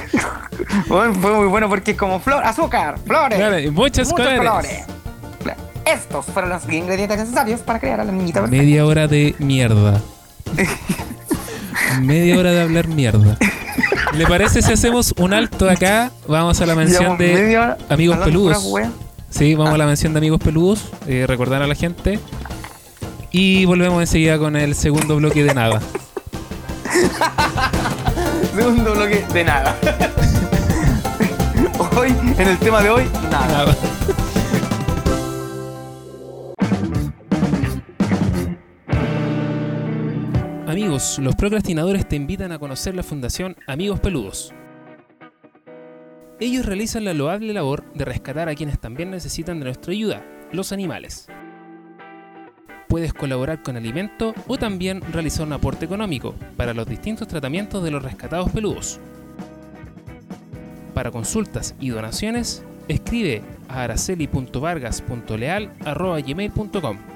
Bueno, fue muy bueno porque es como flor, azúcar, flores, muchas muchos colores. colores. Estos fueron los ingredientes necesarios para crear a la niñita perfecta. Media hora de mierda. Media hora de hablar mierda. ¿Le parece si hacemos un alto acá? Vamos a la mención Llevamos de amigos peludos. Sí, vamos a la mención de amigos peludos. eh, recordar a la gente. Y volvemos enseguida con el segundo bloque de nada. Segundo bloque de nada. hoy, en el tema de hoy, nada. Nada. Los procrastinadores te invitan a conocer la Fundación Amigos Peludos. Ellos realizan la loable labor de rescatar a quienes también necesitan de nuestra ayuda, los animales. Puedes colaborar con alimento o también realizar un aporte económico para los distintos tratamientos de los rescatados peludos. Para consultas y donaciones, escribe a araceli.vargas.leal.gmail.com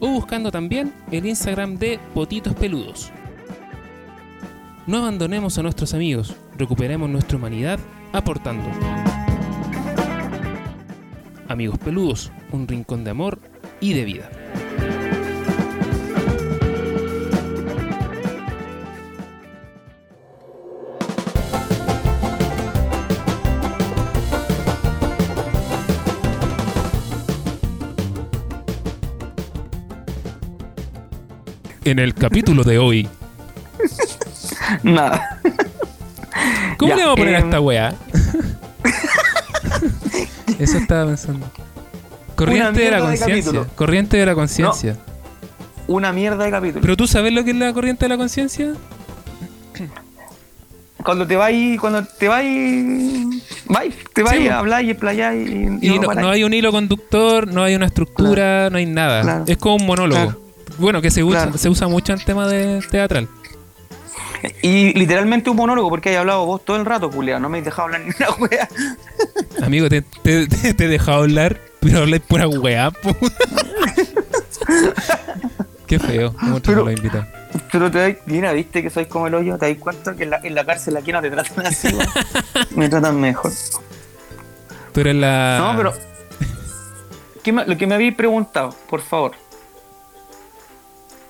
o buscando también el Instagram de Potitos Peludos. No abandonemos a nuestros amigos, recuperemos nuestra humanidad aportando. Amigos Peludos, un rincón de amor y de vida. En el capítulo de hoy, Nada. ¿cómo Ya, le vamos a poner a em, esta weá? Eso estaba pensando. Corriente de la conciencia. Corriente de la conciencia. Una mierda de capítulo. Pero tú sabes lo que es la corriente de la conciencia? cuando te vais, cuando te vais, vais, te vais Sí, a hablar y explayar y, Y no, hay un hilo conductor, no hay una estructura, no hay nada. Claro. Es como un monólogo. Claro. Bueno, que se usa, Claro. se usa mucho en tema de teatral. Y literalmente un monólogo, porque hay hablado vos todo el rato, Julián. No me has dejado hablar ni una wea. Amigo, te, te, te- te he dejado hablar, pero habláis pura weá, po. Qué feo. ¿Cómo te lo invitan? Pero te das, mira, viste que sois como el hoyo, te das cuenta que en la, en la cárcel aquí no te tratan así. Me tratan mejor. Tú eres la. No, pero. ¿qué me- lo que me habéis preguntado, por favor.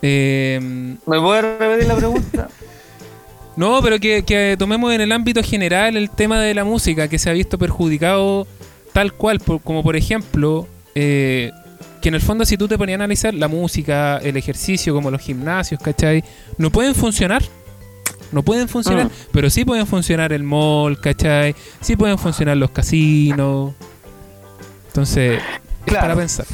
Eh, ¿Me puedes repetir la pregunta? no, pero que, que tomemos en el ámbito general el tema de la música que se ha visto perjudicado tal cual, por- como por ejemplo, eh, que en el fondo, si tú te ponías a analizar la música, el ejercicio, como los gimnasios, ¿cachai? No pueden funcionar. No pueden funcionar, Mm. pero sí pueden funcionar el mall, ¿cachai? Sí pueden funcionar los casinos. Entonces, es para pensar.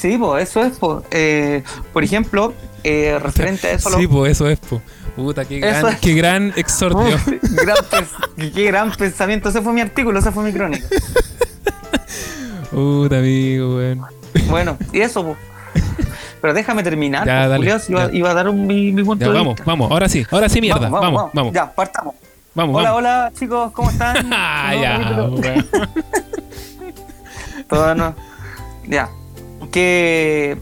Sí, pues eso es, pues. Eh, por ejemplo, eh, referente a eso, Sí, lo- pues eso es, po. Puta, qué gran, es. qué gran exordio. Uf, gran pens- qué gran pensamiento. Ese fue mi artículo, esa fue mi crónica. Puta, amigo, weón. Bueno, y eso, pues. Pero déjame terminar. Ya, dale, Julián, si iba, ya. iba a dar un, mi, mi punto Ya, de vamos, vista. vamos. Ahora sí, ahora sí, mierda. Vamos, vamos. Vamos, Ya, partamos. vamos. hola, hola, chicos, ¿cómo están? Ah, ya. Todo no. Ya. Que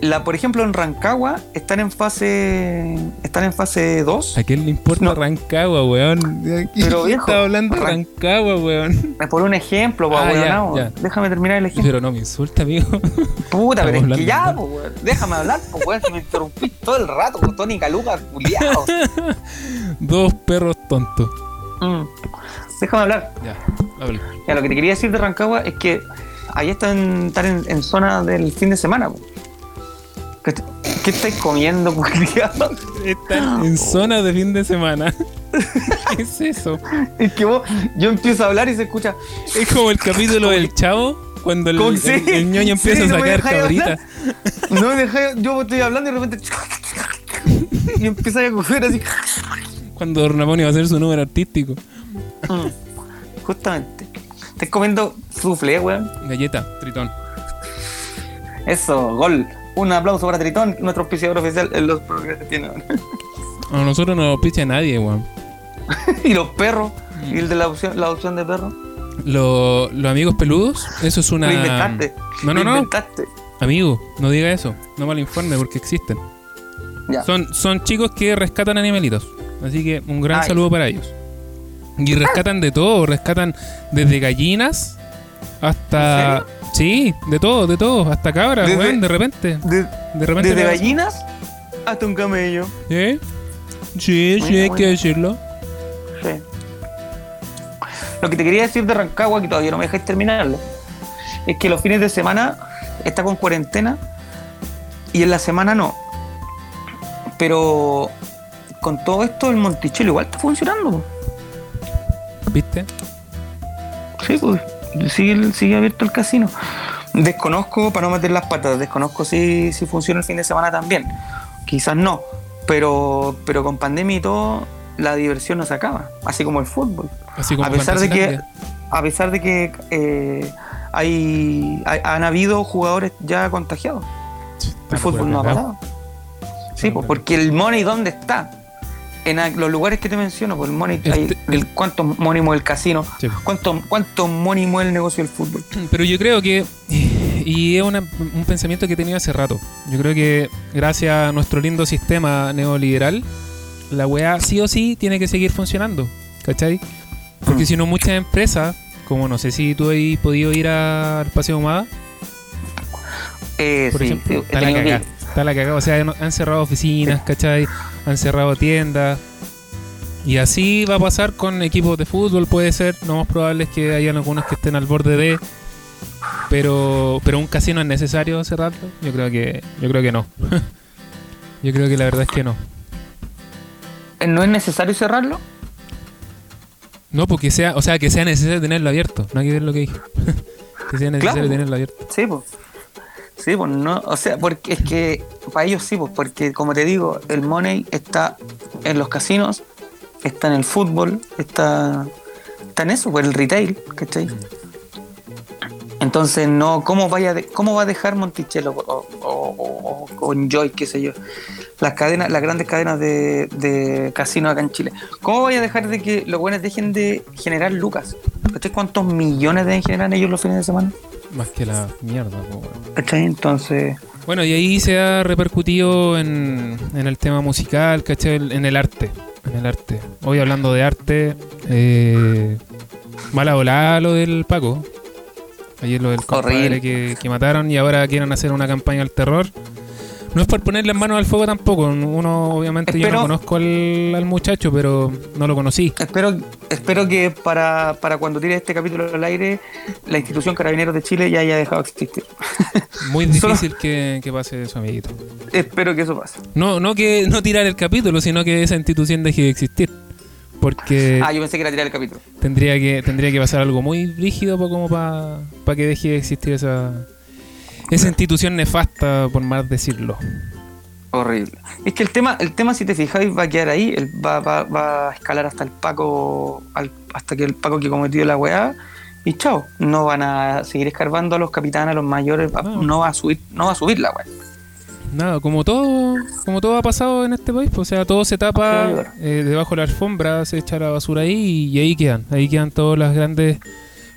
la, por ejemplo, en Rancagua están en fase. Están en fase 2. ¿A quién le importa No. Rancagua, weón? ¿De qué Pero, viejo, está hablando de Ran- Rancagua, weón? Por un ejemplo, pues, Ah, weón, ya, no, ya. Déjame terminar el ejemplo. Pero no me insulta, amigo. Puta, pero es que ya, pues, weón. Déjame hablar, pues, weón. Si me interrumpís todo el rato, con Tony Caluca, culiao. Dos perros tontos. Mm. Déjame hablar. Ya, habla. Ya, lo que te quería decir de Rancagua es que ahí están, están en, en zona del fin de semana. ¿Qué, qué estáis comiendo? Están en zona de fin de semana. ¿Qué es eso? Es que vos, yo empiezo a hablar y se escucha. Es como el capítulo del chavo cuando el, sí, el ñoño empieza sí, a sacar cabritas. No me dejáis, yo estoy hablando y de repente. Y empieza a coger así. Cuando Ramón iba a hacer su número artístico. Mm, Justamente. Estás comiendo soufflé, weón. Galleta, tritón. Eso, gol. Un aplauso para Tritón, nuestro auspiciador oficial en los programas que tiene ahora. A nosotros no nos picha nadie, weón. Y los perros. Y el de la opción, la opción de perro. Lo- los amigos peludos, eso es una. Lo inventaste. No, no, Lo no. Amigo, no diga eso. No mal informe porque existen. Ya. Son, son chicos que rescatan animalitos. Así que un gran Ay. saludo para ellos. Y rescatan de todo. Rescatan desde gallinas hasta. Sí, de todo, de todo. Hasta cabras, Desde- weón, de repente. De- De repente. desde gallinas hasta un camello. ¿Eh? Sí, sí, hay que decirlo. Sí. Lo que te quería decir de Rancagua, que todavía no me dejáis terminarlo, es que los fines de semana está con cuarentena y en la semana no. Pero con todo esto el Monticello igual está funcionando. ¿Viste? Sí, pues sigue, sigue abierto el casino. Desconozco, para no meter las patas, desconozco si, si funciona el fin de semana también. Quizás no, pero, pero con pandemia y todo, la diversión no se acaba, así como el fútbol. Así como a pesar de que a pesar de que eh, hay, hay- han habido jugadores ya contagiados el fútbol no ha parado sí pues, porque el money dónde está en los lugares que te menciono pues el money hay- Este- el, cuánto mueve el casino Sí. cuánto cuánto mueve el negocio del fútbol Pero yo creo que, y es una- un pensamiento que he tenido hace rato, yo creo que gracias a nuestro lindo sistema neoliberal, la weá sí o sí tiene que seguir funcionando, ¿cachai? Porque Mm. si no, muchas empresas, como no sé si tú has podido ir al Paseo Humada, eh, por sí, ejemplo, sí, está la cagada. Está la cagada. O sea, han- han cerrado oficinas, ¿cachai? Han cerrado tiendas. Y así va a pasar con equipos de fútbol, puede ser. Lo más probable es que hayan algunos que estén al borde de. Pero, pero un casino es necesario cerrarlo. Yo creo que, yo creo que no. yo creo que la verdad es que no. No es necesario cerrarlo No, porque sea, o sea, que sea necesario tenerlo abierto. No hay que ver lo que dije. que sea necesario Claro. tenerlo abierto. Sí, pues. Sí, pues no, o sea, porque es que para ellos sí, pues, porque como te digo, el money está en los casinos, está en el fútbol, está, está en eso, pues el retail, ¿cachai? Entonces, no, ¿cómo, vaya de- ¿cómo va a dejar Monticello o, o, o- o Enjoy, qué sé yo? Las cadenas, las grandes cadenas de, de casinos acá en Chile. ¿Cómo vaya a dejar de que los buenos dejen de generar lucas? ¿Cachai? ¿Cuántos millones deben generar ellos los fines de semana? Más que la mierda, po. ¿Cachai? Entonces. Bueno, y ahí se ha repercutido en, en el tema musical, ¿cachai? En el arte. En el arte. Hoy hablando de arte, eh, mala volada lo del Paco. Ayer lo del compadre que, que mataron y ahora quieren hacer una campaña al terror. No es por ponerle manos al fuego tampoco. Uno, obviamente, yo no conozco al, al muchacho, pero no lo conocí. Espero, espero que para, para cuando tire este capítulo al aire, la institución Carabineros de Chile ya haya dejado de existir. Muy difícil que, que pase eso, amiguito. espero que eso pase. No, no que no tirar el capítulo, sino que esa institución deje de existir. Porque Ah, yo pensé que era tirar el capítulo. tendría que tendría que pasar algo muy rígido pa- como para que deje de existir esa esa institución nefasta, por más decirlo. Horrible. Es que el tema, el tema si te fijáis, va a quedar ahí, el- va, va- va a escalar hasta el Paco, al- hasta que el Paco que cometió la weá, y chao. No van a seguir escarbando a los capitanes, a los mayores, No. no va a subir, no va a subir la weá. Nada, como todo, como todo ha pasado en este país, pues, o sea, todo se tapa eh, debajo de la alfombra, se echa la basura ahí y, y ahí quedan, ahí quedan todas las grandes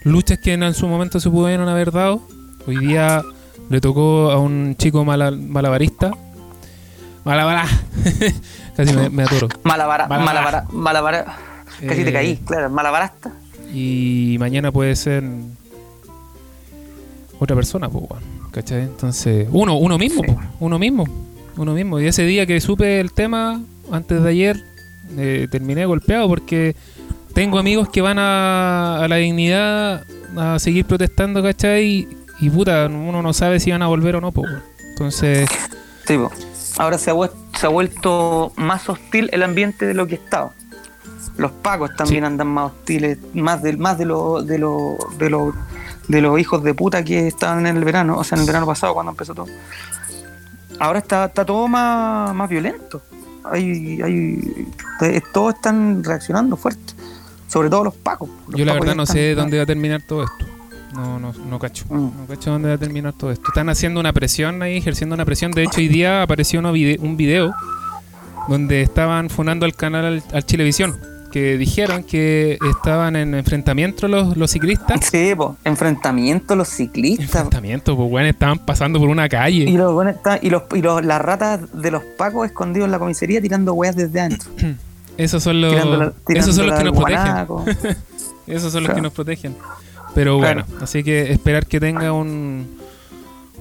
luchas que en, en su momento se pudieron haber dado. Hoy día le tocó a un chico mala- malabarista, malabará, casi me, me atoro, Malabara, malabara. Casi Eh, te caí, claro, malabarasta. y mañana puede ser otra persona, pues, ¿cachai? Entonces, uno, uno mismo, Sí. pues, uno mismo, uno mismo. Y ese día que supe el tema, antes de ayer, eh, terminé golpeado porque tengo amigos que van a, a la dignidad a seguir protestando, ¿cachai? Y puta, uno no sabe si van a volver o no, pues. Entonces, Sí, po. Ahora se ha, se ha vuelto más hostil el ambiente de lo que estaba. Los pacos también Sí. andan más hostiles, más de, más de los de lo, de lo- de los hijos de puta que estaban en el verano, o sea, en el verano pasado cuando empezó todo. Ahora está, está todo más, más violento. Hay, hay, eh, todos están reaccionando fuerte. Sobre todo los pacos. Los yo la pacos verdad no están- sé dónde va a terminar todo esto. No, no, no cacho. Mm. No cacho dónde va a terminar todo esto. Están haciendo una presión ahí, ejerciendo una presión. De hecho, hoy día apareció uno vide- un video donde estaban funando al canal al, al Chilevisión. Que dijeron que estaban en enfrentamiento los, los ciclistas. Sí, po. enfrentamiento los ciclistas. Enfrentamiento, pues bueno, estaban pasando por una Y, calle. los, buenos están- y, los, y los- las ratas de los pacos escondidos en la comisaría tirando weas desde adentro. Esos son los, esos son los que nos protegen. Esos son los Claro. que nos protegen. Pero Claro. bueno, así que esperar que tenga un,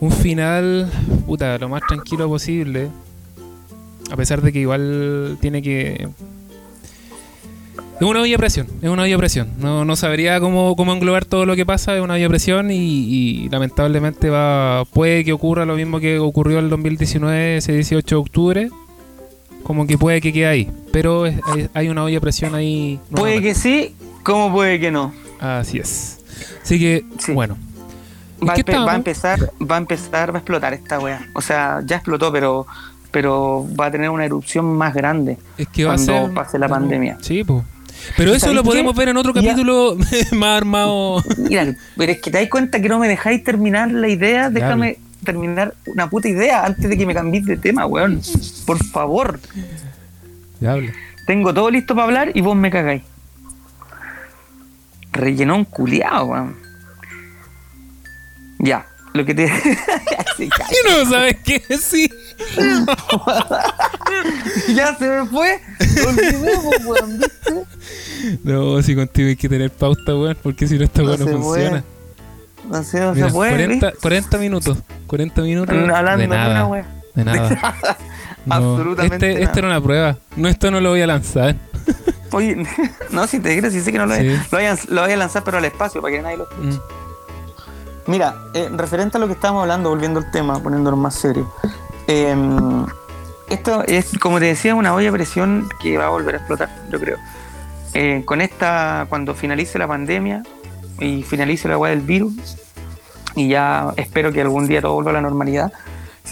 un final, puta, lo más tranquilo posible. A pesar de que igual tiene que... Es una olla de presión, es una olla presión. No, no sabría cómo, cómo englobar todo lo que pasa, es una olla presión y, y lamentablemente va puede que ocurra lo mismo que ocurrió el 2019, ese 18 de octubre. Como que puede que quede ahí. Pero es- hay, hay una olla presión ahí. Puede que sí, como puede que no. Así es. Así que, Sí. bueno. ¿En Va a, empe- va a empezar, va a empezar, va a explotar esta wea. O sea, ya explotó, pero, pero va a tener una erupción más grande. Es que va a cuando ser. pase la pandemia. Sí, pues. Pero ¿Y eso lo podemos qué? ver en otro Ya. capítulo más armado. Mira, pero es que te das cuenta que no me dejáis terminar la idea. Déjame terminar una puta idea antes de que me cambies de tema, weón. Por favor. Diablo. Tengo todo listo para hablar y vos me cagáis. Rellenón culiado, weón. Ya, lo que te. Y no sabes qué decir. ya se me fue. Olvidemos, weón, ¿viste? No, si contigo hay que tener pauta, weón. Porque si no, esta No weón no se funciona. No sé, no Mira, se puede. 40, 40 minutos. 40 minutos. Hablando de de una nada. De nada. No, Absolutamente Este, nada. esta era una prueba. No, esto no lo voy a lanzar. Oye, no, si te crees, si sé que no lo, Sí. a- lo, voy a, lo voy a lanzar, pero al espacio, para que nadie lo Mm. Mira, eh, referente a lo que estábamos hablando, volviendo al tema, poniéndolo más serio. eh, esto es, como te decía, una olla de presión que va a volver a explotar, yo creo. Eh, con esta, cuando finalice la pandemia y finalice la agua del virus, y ya espero que algún día todo vuelva a la normalidad,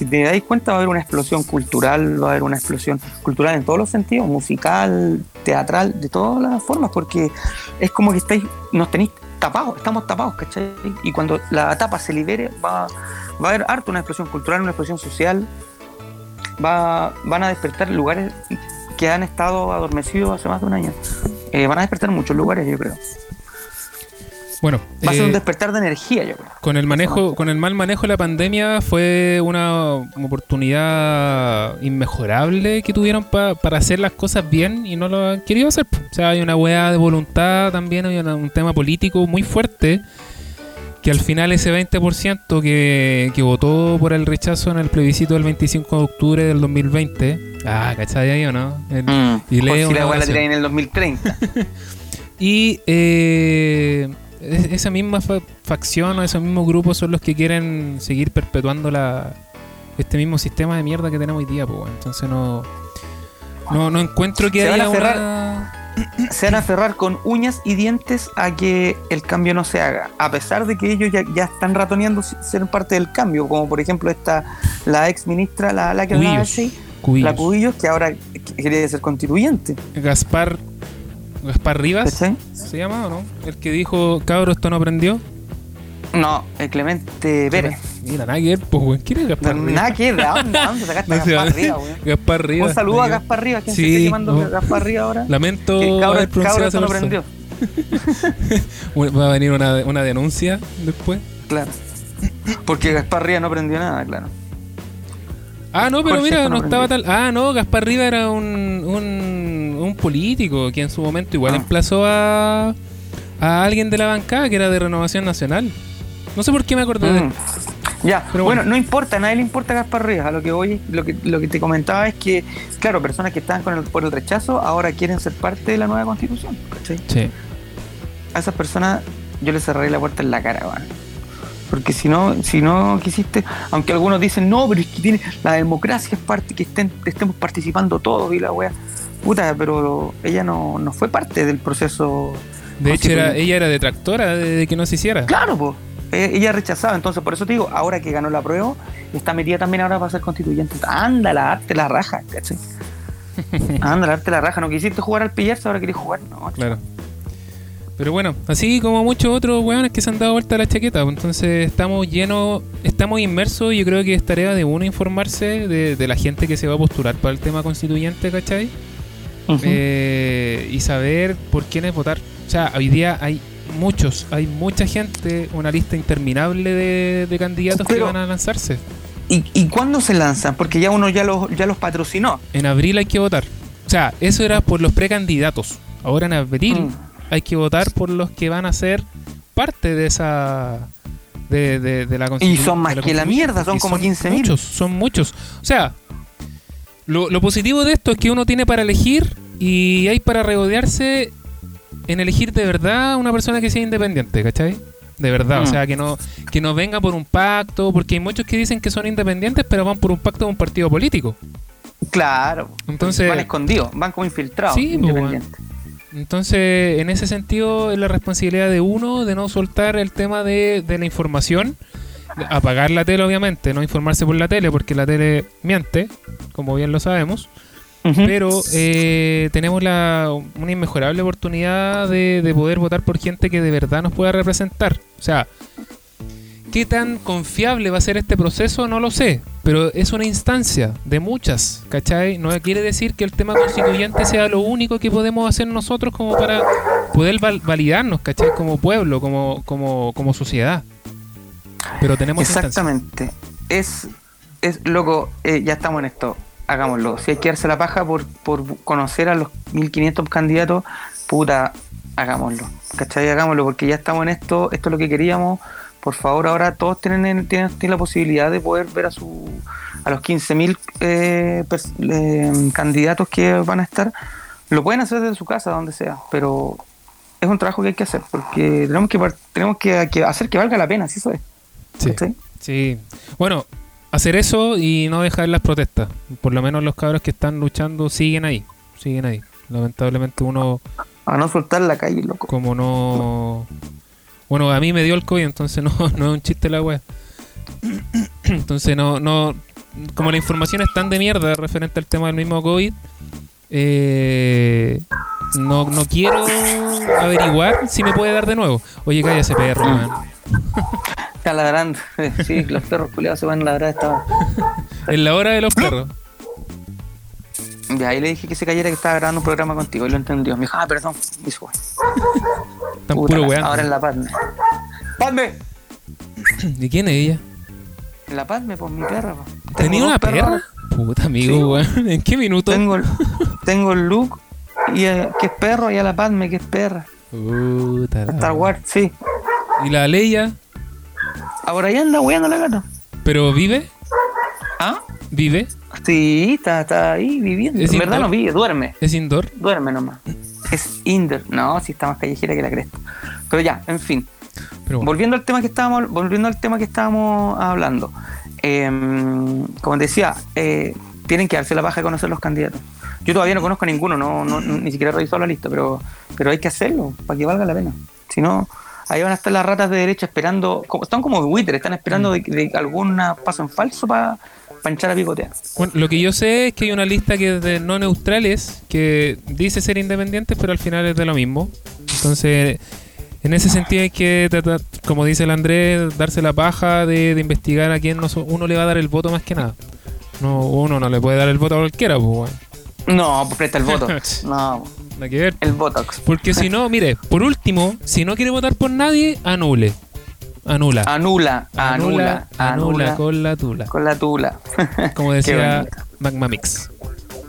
si te dais cuenta va a haber una explosión cultural, va a haber una explosión cultural en todos los sentidos, musical, teatral, de todas las formas, porque es como que estáis, nos tenéis tapados, estamos tapados, ¿cachai? Y cuando la tapa se libere, va, va a haber harto una explosión cultural, una explosión social, va, van a despertar lugares que han estado adormecidos hace más de un año. Eh, van a despertar muchos lugares, yo creo. Bueno, Va a ser un eh, despertar de energía, yo creo. Con el manejo, con el mal manejo de la pandemia fue una oportunidad inmejorable que tuvieron pa- para hacer las cosas bien y no lo han querido hacer. O sea, hay una hueá de voluntad también, hay una- un tema político muy fuerte que al final ese 20% que, que votó por el rechazo en el plebiscito del 25 de octubre del 2020, ah, ¿cachai ahí o no? El- Mm. y lee Por si la weá la en el 2030. Y eh, esa misma fa- facción o esos mismos grupos son los que quieren seguir perpetuando la, este mismo sistema de mierda que tenemos hoy día, pues, entonces no, no, no encuentro que Se van a cerrar. una... se van a aferrar con uñas y dientes a que el cambio no se haga, a pesar de que ellos ya, ya están ratoneando ser parte del cambio, como por ejemplo esta la ex ministra, la, la que Cubillos. Cubillos. la Cubillos, que ahora qu- quiere ser constituyente. Gaspar Gaspar Rivas ¿cachai? se llama o no? El que dijo, cabro, esto no aprendió. No, el Clemente Pérez. Mira, nada que ver, pues, weón. ¿Quién es Gaspar Rivas? Nada que ver, ¿de dónde, de dónde sacaste a Gaspar Rivas, weón? Gaspar Rivas. Un saludo a. Gaspar Rivas, quien Sí, se esté llamando no. Gaspar Rivas ahora. Lamento haber pronunciado cabro esa no aprendió. Va a venir una, una denuncia después. Claro. Porque Gaspar Rivas no aprendió nada, claro. Ah, no, pero Jorge mira, no estaba tal. Ah, no, Gaspar Riva era un, un, un político que en su momento igual Ah. emplazó a, a alguien de la bancada que era de Renovación Nacional. No sé por qué me acordé de él. Mm. Ya, Pero bueno, bueno. no importa, a nadie le importa Gaspar Rivas. A lo que voy, lo que, lo que te comentaba es que, claro, personas que estaban con el, por el rechazo ahora quieren ser parte de la nueva constitución. ¿cachai? Sí. A esas personas yo les cerraré la puerta en la cara. Porque si no, si no quisiste, aunque algunos dicen, no, pero es que tiene, la democracia es parte, que estén, estemos participando todos y la wea. Puta, pero ella no, no fue parte del proceso. De hecho, era, ella era detractora de, de que no se hiciera. Claro, pues. Ella rechazaba, entonces por eso te digo, ahora que ganó la prueba, está metida también ahora para ser constituyente. Ándala, arte la raja, ¿cachai? Ándala, arte la raja. No quisiste jugar al pillarse, ahora querés jugar. No, Claro. Pero bueno, así como muchos otros weones que se han dado vuelta a la chaqueta, pues entonces estamos llenos, estamos inmersos y yo creo que es tarea de uno informarse de, de la gente que se va a postular para el tema constituyente, ¿cachai? Eh, y saber por quiénes votar. O sea, hoy día hay muchos, hay mucha gente, una lista interminable de, de candidatos que van a lanzarse. ¿Y, ¿Y cuándo se lanzan? Porque ya uno ya los, ya los patrocinó. En abril hay que votar. O sea, eso era por los precandidatos. Ahora en abril Mm. Hay que votar por los que van a ser parte de esa. De, de, de la Y son más la que la mierda, son como 15.000. Muchos, son muchos. O sea, lo, lo positivo de esto es que uno tiene para elegir y hay para regodearse en elegir de verdad una persona que sea independiente, ¿cachai? De verdad, o Mm. sea, que no, que no venga por un pacto, porque hay muchos que dicen que son independientes, pero van por un pacto de un partido político. Claro. Entonces- Van escondidos, van como infiltrados. Sí, pues, independientes. Entonces, en ese sentido, es la responsabilidad de uno de no soltar el tema de, de la información, apagar la tele, obviamente, no informarse por la tele, porque la tele miente, como bien lo sabemos, pero eh, tenemos la, una inmejorable oportunidad de, de poder votar por gente que de verdad nos pueda representar. O sea, ¿qué tan confiable va a ser este proceso? No lo sé, pero es una instancia de muchas, ¿cachai? No quiere decir que el tema constituyente sea lo único que podemos hacer nosotros como para poder val- validarnos, ¿cachai? Como pueblo, como, como, como sociedad. Pero tenemos. Exactamente. Es, es loco, eh, ya estamos en esto. Hagámoslo. Si hay que darse la paja por, por conocer a los 1500 candidatos, puta, hagámoslo. ¿Cachai? Hagámoslo, porque ya estamos en esto. Esto es lo que queríamos. Por favor, ahora todos tienen, tienen, tienen la posibilidad de poder ver a su a los 15.000 eh, eh, candidatos que van a estar. Lo pueden hacer desde su casa, donde sea, pero es un trabajo que hay que hacer, porque tenemos que, tenemos que, que hacer que valga la pena, si eso es. Sí. ¿cachai? Sí. Bueno, hacer eso y no dejar las protestas. Por lo menos los cabros que están luchando siguen ahí. Siguen ahí. Lamentablemente uno A no soltar la calle, loco. como no... Bueno, a mí me dio el COVID, entonces no, no es un chiste la wea. Entonces no, no... Como la información es tan de mierda referente al tema del mismo COVID, eh, no, no quiero averiguar si me puede dar de nuevo. Oye, cállate perro, man. Está ladrando. Sí, los perros culiados se van a ladrar esta hora. En la hora de los perros. Y ahí le dije que se cayera que estaba grabando un programa contigo y lo entendió. Me dijo, ah, perdón. Están puta, puro weando. Ahora en la Padme. ¡Padme! ¿Y quién es ella? En la Padme, pues mi perra. po. Tengo ¿Tenía una perra? Puta amigo, Sí, weón. ¿En qué minuto? Tengo, el- tengo el Luke, y, eh, que es perro, y a la Padme, que es perra. Puta la- Star Wars, sí. ¿Y la Leia? Ahora ahí anda weando la gata. ¿Pero vive? ¿Ah? ¿Vive? Sí, está, está ahí viviendo. ¿Es En verdad indoor? no vive, duerme. ¿Es indoor? Duerme nomás. Es indoor. No, sí está más callejera que la cresta. Pero ya, en fin. Pero bueno. Volviendo al tema que estábamos, volviendo al tema que estábamos hablando. Em, como decía, eh, tienen que darse la paja de conocer los candidatos. Yo todavía no conozco a ninguno, no, no- ni siquiera he revisado la lista, pero, pero hay que hacerlo para que valga la pena. Si no, ahí van a estar las ratas de derecha esperando, como, están como Twitter, están esperando de, de algún paso en falso para echar a picotear. Bueno, lo que yo sé es que hay una lista que es de no neutrales que dice ser independientes, pero al final es de lo mismo. Entonces, en ese sentido hay que tratar, como dice el Andrés, darse la paja de, de investigar a quién nos- uno le va a dar el voto más que nada. No, uno no le puede dar el voto a cualquiera, pues, weón. No, pues presta el voto. No, Nada que ver. el Botox. Porque si no, mire, por último, si no quiere votar por nadie, anule. Anula. Anula, anula, anula, con la tula. con la tula. Como decía. Magma Mix.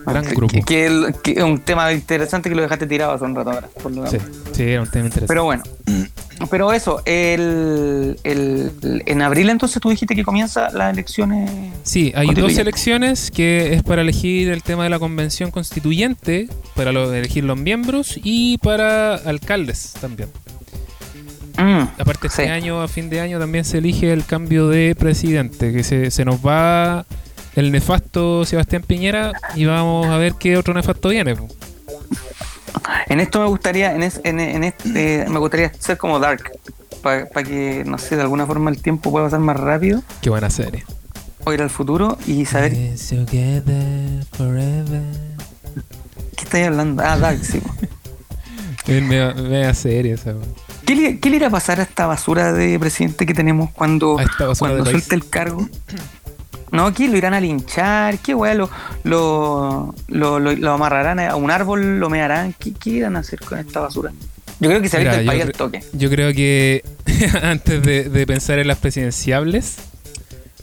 Gran Que- grupo. Que, es un tema interesante que lo dejaste tirado hace un rato ahora. por lo Sí, sí, era un tema interesante. Pero bueno, pero eso, el, el- en abril entonces tú dijiste que comienza las elecciones. Sí, hay dos elecciones que es para elegir el tema de la convención constituyente, para lo- elegir los miembros y para alcaldes también. Mm, Aparte este año, a fin de año, también se elige el cambio de presidente, que se, se nos va el nefasto Sebastián Piñera y vamos a ver qué otro nefasto viene. En esto me gustaría, en, es- en, en este, me gustaría ser como Dark, para que, no sé, de alguna forma el tiempo pueda pasar más rápido, Qué buena serie. o ir al futuro y saber qué estáis hablando. Ah, Dark, sí. Es media, media serie esa. ¿Qué le, qué le irá a pasar a esta basura de presidente que tenemos cuando, cuando suelte el cargo? No, aquí lo irán a linchar, qué weá, lo, lo, lo, lo- lo amarrarán a un árbol, lo mearán, ¿qué, qué irán a hacer con esta basura? Yo creo que se Mira, el país al toque. Yo creo que antes de, de pensar en las presidenciables,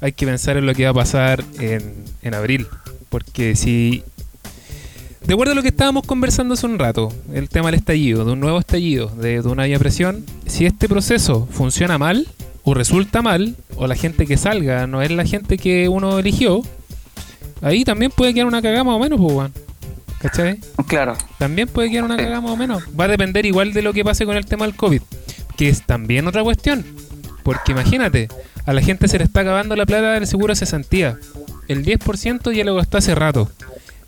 hay que pensar en lo que va a pasar en, en abril. Porque si. De acuerdo a lo que estábamos conversando hace un rato, el tema del estallido, de un nuevo estallido, de, de una vía presión, si este proceso funciona mal, o resulta mal, o la gente que salga no es la gente que uno eligió, ahí también puede quedar una cagada más o menos, pues. ¿Cachai? Claro. También puede quedar una cagada más o menos. Va a depender igual de lo que pase con el tema del COVID, que es también otra cuestión. Porque imagínate, a la gente se le está acabando la plata del seguro de cesantía. El 10% ya lo gastó hace rato.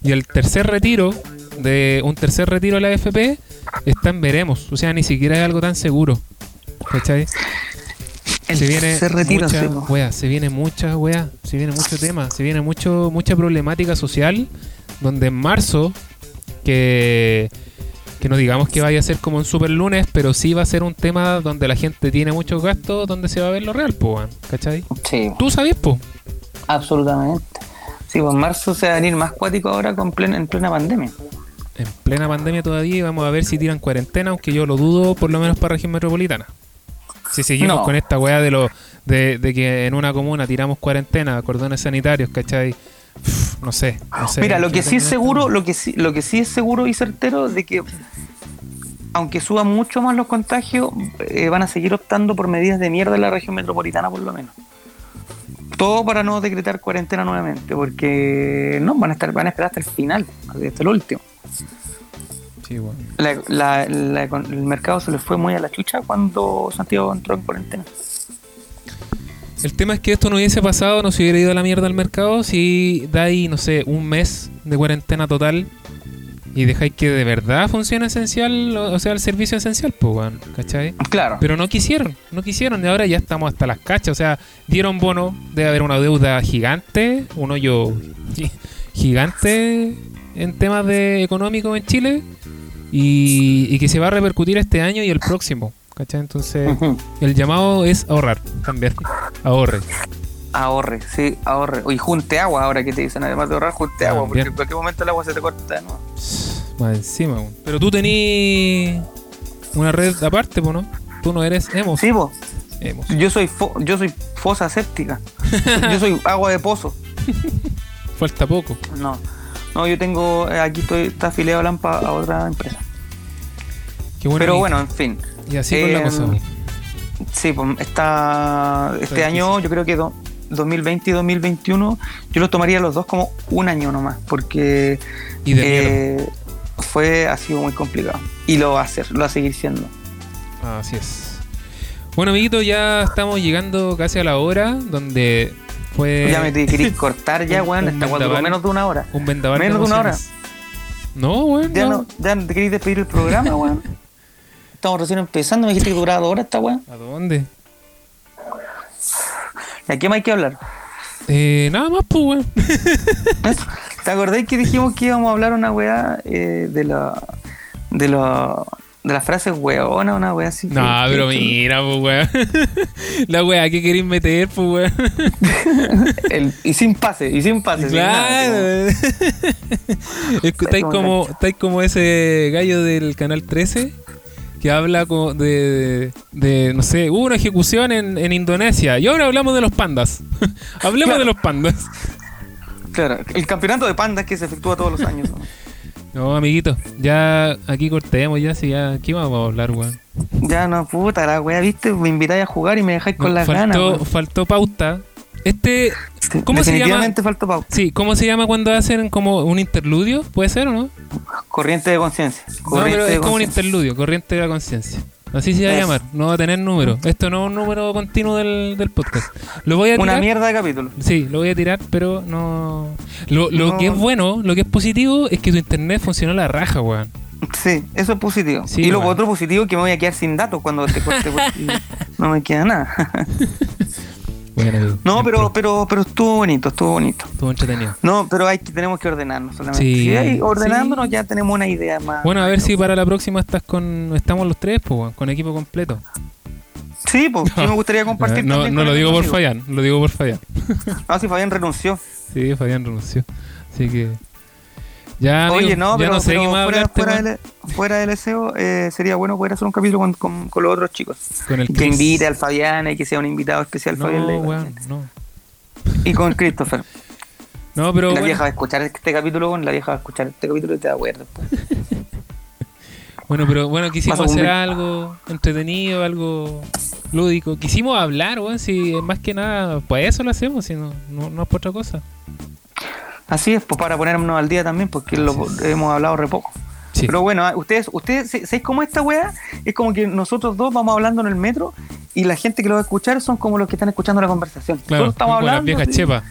Y el tercer retiro, de un tercer retiro de la AFP, está en veremos. O sea, ni siquiera es algo tan seguro. ¿Cachai? El se viene tercer retiro, mucha sí, po. wea, se viene mucha wea, se viene mucho tema, se viene mucho mucha problemática social donde en marzo que que no digamos que vaya a ser como un super lunes, pero sí va a ser un tema donde la gente tiene muchos gastos, donde se va a ver lo real, po, ¿cachai? Sí, Tú sabes, po. absolutamente. Sí, pues marzo se va a venir más cuático ahora con plena, en plena pandemia. En plena pandemia todavía y vamos a ver si tiran cuarentena, aunque yo lo dudo, por lo menos para región metropolitana. Si seguimos No. con esta weá de, lo, de, de que en una comuna tiramos cuarentena, cordones sanitarios, ¿cachai? Uf, no sé. no sé Mira, lo que sí es seguro, lo que sí, lo que sí es seguro y certero de que aunque suban mucho más los contagios, eh, van a seguir optando por medidas de mierda en la región metropolitana por lo menos. Todo para no decretar cuarentena nuevamente, porque no van a estar, van a esperar hasta el final, hasta el último. Sí, bueno. La- la- la- el mercado se le fue muy a la chucha cuando Santiago entró en cuarentena. El tema es que esto no hubiese pasado, no se hubiera ido a la mierda al mercado si dais, no sé, un mes de cuarentena total y dejáis que de verdad funcione esencial, o o sea, el servicio esencial, pues, weón, ¿cachai? Claro. Pero no quisieron, no quisieron y ahora ya estamos hasta las cachas. O sea, dieron bono, debe haber una deuda gigante, un hoyo gi- gigante en temas de económico en Chile y, y que se va a repercutir este año y el próximo. ¿Cachai? Entonces, el llamado es ahorrar también. Ahorre. Ahorre, sí, ahorre. Y junte agua ahora que te dicen, además de ahorrar, junte agua, porque en cualquier momento el agua se te corta de nuevo. Más encima. weón. Pero tú tenías una red aparte, ¿no? Tú no eres Emos. Sí, vos. Emos. Yo soy fo- yo soy fosa séptica. yo soy agua de pozo. Falta poco. No. No, yo tengo, eh, aquí estoy, está afiliado Lampa a otra empresa. Qué bueno. Pero bueno, en fin. Y así con la Eh, cosa. Sí, pues está. Este año, yo creo que do- 2020 y 2021, yo los tomaría los dos como un año nomás, porque Y de eh, fue, ha sido muy complicado. Y lo va a hacer, lo va a seguir siendo. Así es. Bueno, amiguito, ya estamos llegando casi a la hora donde fue ya me te querís cortar ya, weón, un esta duró menos de una hora. un vendaval menos de una hora. No, weón. Ya no. no, ya no te querís despedir el programa, weón. Estamos recién empezando, me dijiste que duraba dos horas esta weá. ¿A dónde? ¿Y a qué más hay que hablar? Eh, nada más, pues, weón. ¿Te acordáis que dijimos que íbamos a hablar una weá eh, de la. de la. de las frases weona, una weá así? No, que- pero que- mira, pues, weón. La weá que queréis meter, pues, weón. el- y sin pase, y sin pase. sin nada, Claro. Que estáis como, estáis como ese gallo del canal 13 que habla como de, de, no sé, hubo una ejecución en, en Indonesia y ahora hablamos de los pandas. Hablemos Claro. de los pandas. Claro, el campeonato de pandas que se efectúa todos los años. ¿no? No, amiguito, ya aquí cortemos, ya, si ya, ¿qué vamos a hablar, weón? Ya no, puta, la weá, viste, me invitáis a jugar y me dejáis con No, las faltó, ganas. weón. faltó pauta. Este, ¿cómo se llama? Pauta. sí, ¿cómo se llama cuando hacen como un interludio? ¿Puede ser o no? Corriente de conciencia. No, pero es como un interludio, corriente de la conciencia. Así se va a llamar, no va a tener número. Esto no es un número continuo del, del podcast. Lo voy a tirar. Una mierda de capítulo. Sí, lo voy a tirar, pero no. Lo, lo No. que es bueno, lo que es positivo, es que tu internet funcionó a la raja, weón. Sí, eso es positivo. Sí, y lo otro positivo es que me voy a quedar sin datos cuando te corte no me queda nada. Bueno, no, pero, pero, pero estuvo bonito, estuvo bonito. Estuvo entretenido. No, pero hay que, tenemos que ordenarnos solamente. Sí, Si hay- ordenándonos sí. ya tenemos una idea más. Bueno, a ver si para la próxima estás con. Estamos los tres, pues, con equipo completo. Sí, pues sí me gustaría compartir. no también no con lo digo por. Fabián, lo digo por Fabián. Ah, sí, Fabián renunció. Sí, Fabián renunció. Así que. Ya, Oye, no, ya pero, no sé pero fuera, hablarte, fuera, del, fuera del eh, sería bueno poder hacer un capítulo con, con- con los otros chicos. Con el que Chris. invite al Fabián y que sea un invitado especial No, Fabián Leiva. weón, no. Y con Christopher. No, pero la bueno, vieja va a escuchar este capítulo, con la vieja va a escuchar este capítulo y te da acuerdo. bueno, pero bueno, quisimos hacer algo entretenido, algo lúdico. Quisimos hablar, weón, si más que nada, pues eso lo hacemos, si no, no, no es por otra cosa. Así es, pues para ponernos al día también, porque lo, hemos hablado re poco. Sí. Pero bueno, ah, ustedes, ustedes, ¿sabéis cómo esta weá? Es como que nosotros dos vamos hablando en el metro y la gente que lo va a escuchar son como los que están escuchando la conversación. claro, Nosotros estamos las viejas y- chepas.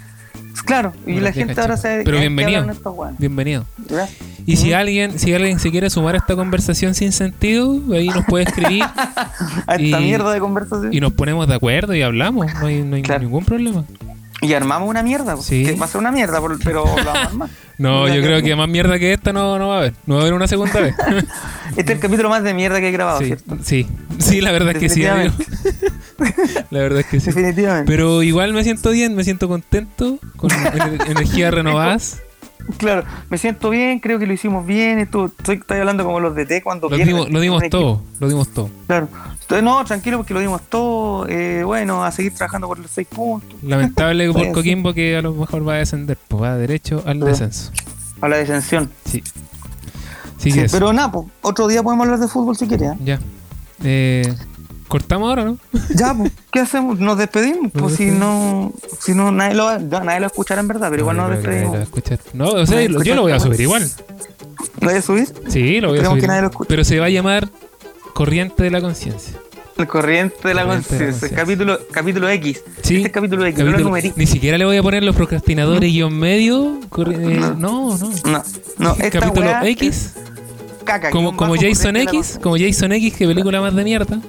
Claro, y la gente ahora sabe Pero bienvenido. Bienvenido. ¿verdad? Y si alguien, si alguien se quiere sumar a esta conversación sin sentido, ahí nos puede escribir A esta y- mierda de conversación. y nos ponemos de acuerdo y hablamos. No hay, no hay Claro. ningún problema. Y armamos una mierda, Sí. que va a ser una mierda, por- pero lo vamos a armar. No, yo creo que más mierda que esta no, no va a haber. No va a haber una segunda vez. Este es el capítulo más de mierda que he grabado, sí, ¿cierto? sí, sí, la verdad es que sí, amigo. La verdad es que sí. Definitivamente. Pero igual me siento bien, me siento contento, con ener- energías renovadas. Claro, me siento bien, creo que lo hicimos bien. Esto, estoy, estoy hablando como los de T cuando Lo dimos, lo dimos equipo. todo, lo dimos todo. Claro. Entonces, no, tranquilo porque lo dimos todo. eh, bueno, a seguir trabajando por los seis puntos. Lamentable por. Coquimbo que a lo mejor va a descender, pues va derecho al Sí. descenso. A la descensión. Sí. Sí, pero nada, pues, otro día podemos hablar de fútbol si quieres. ¿eh? Ya. Eh, Cortamos ahora, ¿no? Ya, pues, ¿qué hacemos? Nos despedimos. Pues si no, si no, nadie lo, nadie lo escuchará en verdad, pero igual No, nos va a despedimos. No, o sea, yo lo voy a subir igual. ¿Lo voy a subir? Sí, lo voy a subir. que nadie lo escuche. Pero se va a llamar Corriente de la Conciencia. El corriente de la la conciencia. Capítulo, capítulo X. Sí. Este es capítulo X, no lo Capítulo- numeré. Ni siquiera le voy a poner los procrastinadores guion medio. corri- eh, no, no. No, no, esta Capítulo X, caca. como, como Jason la X, como Jason X, que película más de mierda.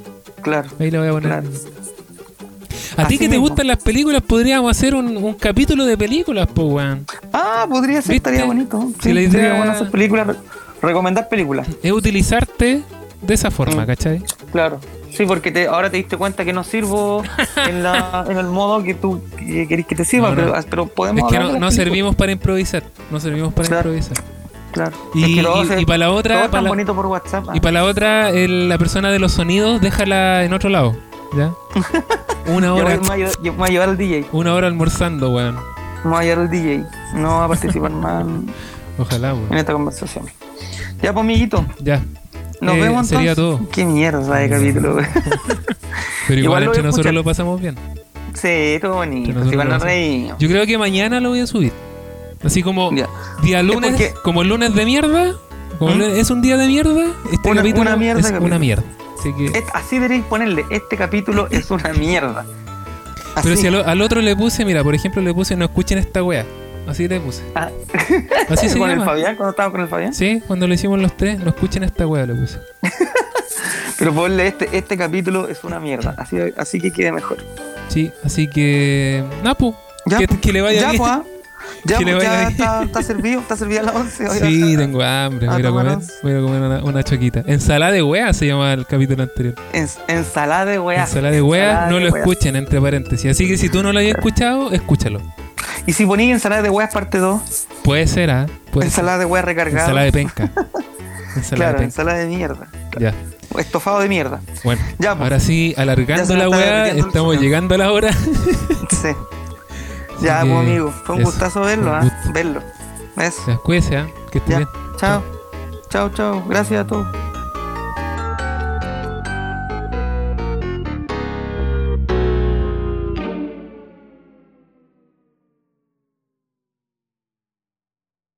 Claro. Ahí le voy a poner. Claro. A ti que te gustan las películas, podríamos hacer un, un capítulo de películas, pues, weón. Ah, podría ser, ¿Viste? estaría bonito. Si Sí, la idea- sería bueno hacer películas, re- recomendar películas. Es utilizarte de esa forma, Mm. ¿cachai? Claro. Sí, porque te, ahora te diste cuenta que no sirvo en, la, en el modo que tú que querés que te sirva, No, no. Pero, pero podemos Es que no, servimos para improvisar. No servimos para Claro. improvisar. Claro. Y- Es que todo y- se- y para la otra- para la- bonito por WhatsApp. ah. Y para la otra, el- la persona de los sonidos, déjala en otro lado. ¿Ya? Una hora, voy yo voy a llevar al DJ. una hora almorzando, weón. Me voy a llevar al DJ. No va a participar más Ojalá, en weón. esta conversación. Ya, pues, amiguito. Ya. Nos Eh, vemos entonces. sería todo. Qué mierda de capítulo, güey. Pero igual, entre nosotros escuchar. lo pasamos bien. Sí, todo bonito. Igual nos reímos. Yo creo que mañana lo voy a subir. Así como Ya. día lunes, porque- como el lunes de mierda, como ¿Mm? es un día de mierda, este Una- capítulo una mierda es capítulo. una mierda. Así que, Es- así deberéis ponerle, este capítulo es una mierda. Así. pero si al, al otro le puse, mira, por ejemplo, le puse no escuchen esta wea. Así le puse. Ah. Así se con el. Fabián, cuando estábamos con el Fabián. Sí, cuando lo hicimos los tres, no escuchen esta wea, le puse. Pero ponle este, este capítulo es una mierda. Así, así que quede mejor. Sí, así que. Napo. Ya, que, que le vaya ya, bien. pues, ah. Ya, Que le pues, vaya ya bien. está, está servido, está servida la once. voy a- Sí, tengo hambre. a Voy a comer, voy a comer una, una choquita. Ensalada de wea se llama el capítulo anterior. Ens- ensalada de weá. Ensalada de Ensalada no de lo weá. escuchen, entre paréntesis. Así que si tú no lo habías escuchado, escúchalo. Y si ponís ensalada de weas parte 2, Puede ser, ¿ah? Ser. ensalada de weá recargada. Ensalada de penca. Ensalada claro, de penca. ensalada de mierda. Ya. Estofado de mierda. Bueno, Ya, pues. ahora sí, alargando la el estamos llegando a la hora. Sí. Ya, pues amigo, fue un eso, gustazo verlo, un ¿ah? gusto. Verlo. ¿Ves? Ya, cuídese, ¿ah? Que esté bien. Chao. Chao, chao. Gracias a todos.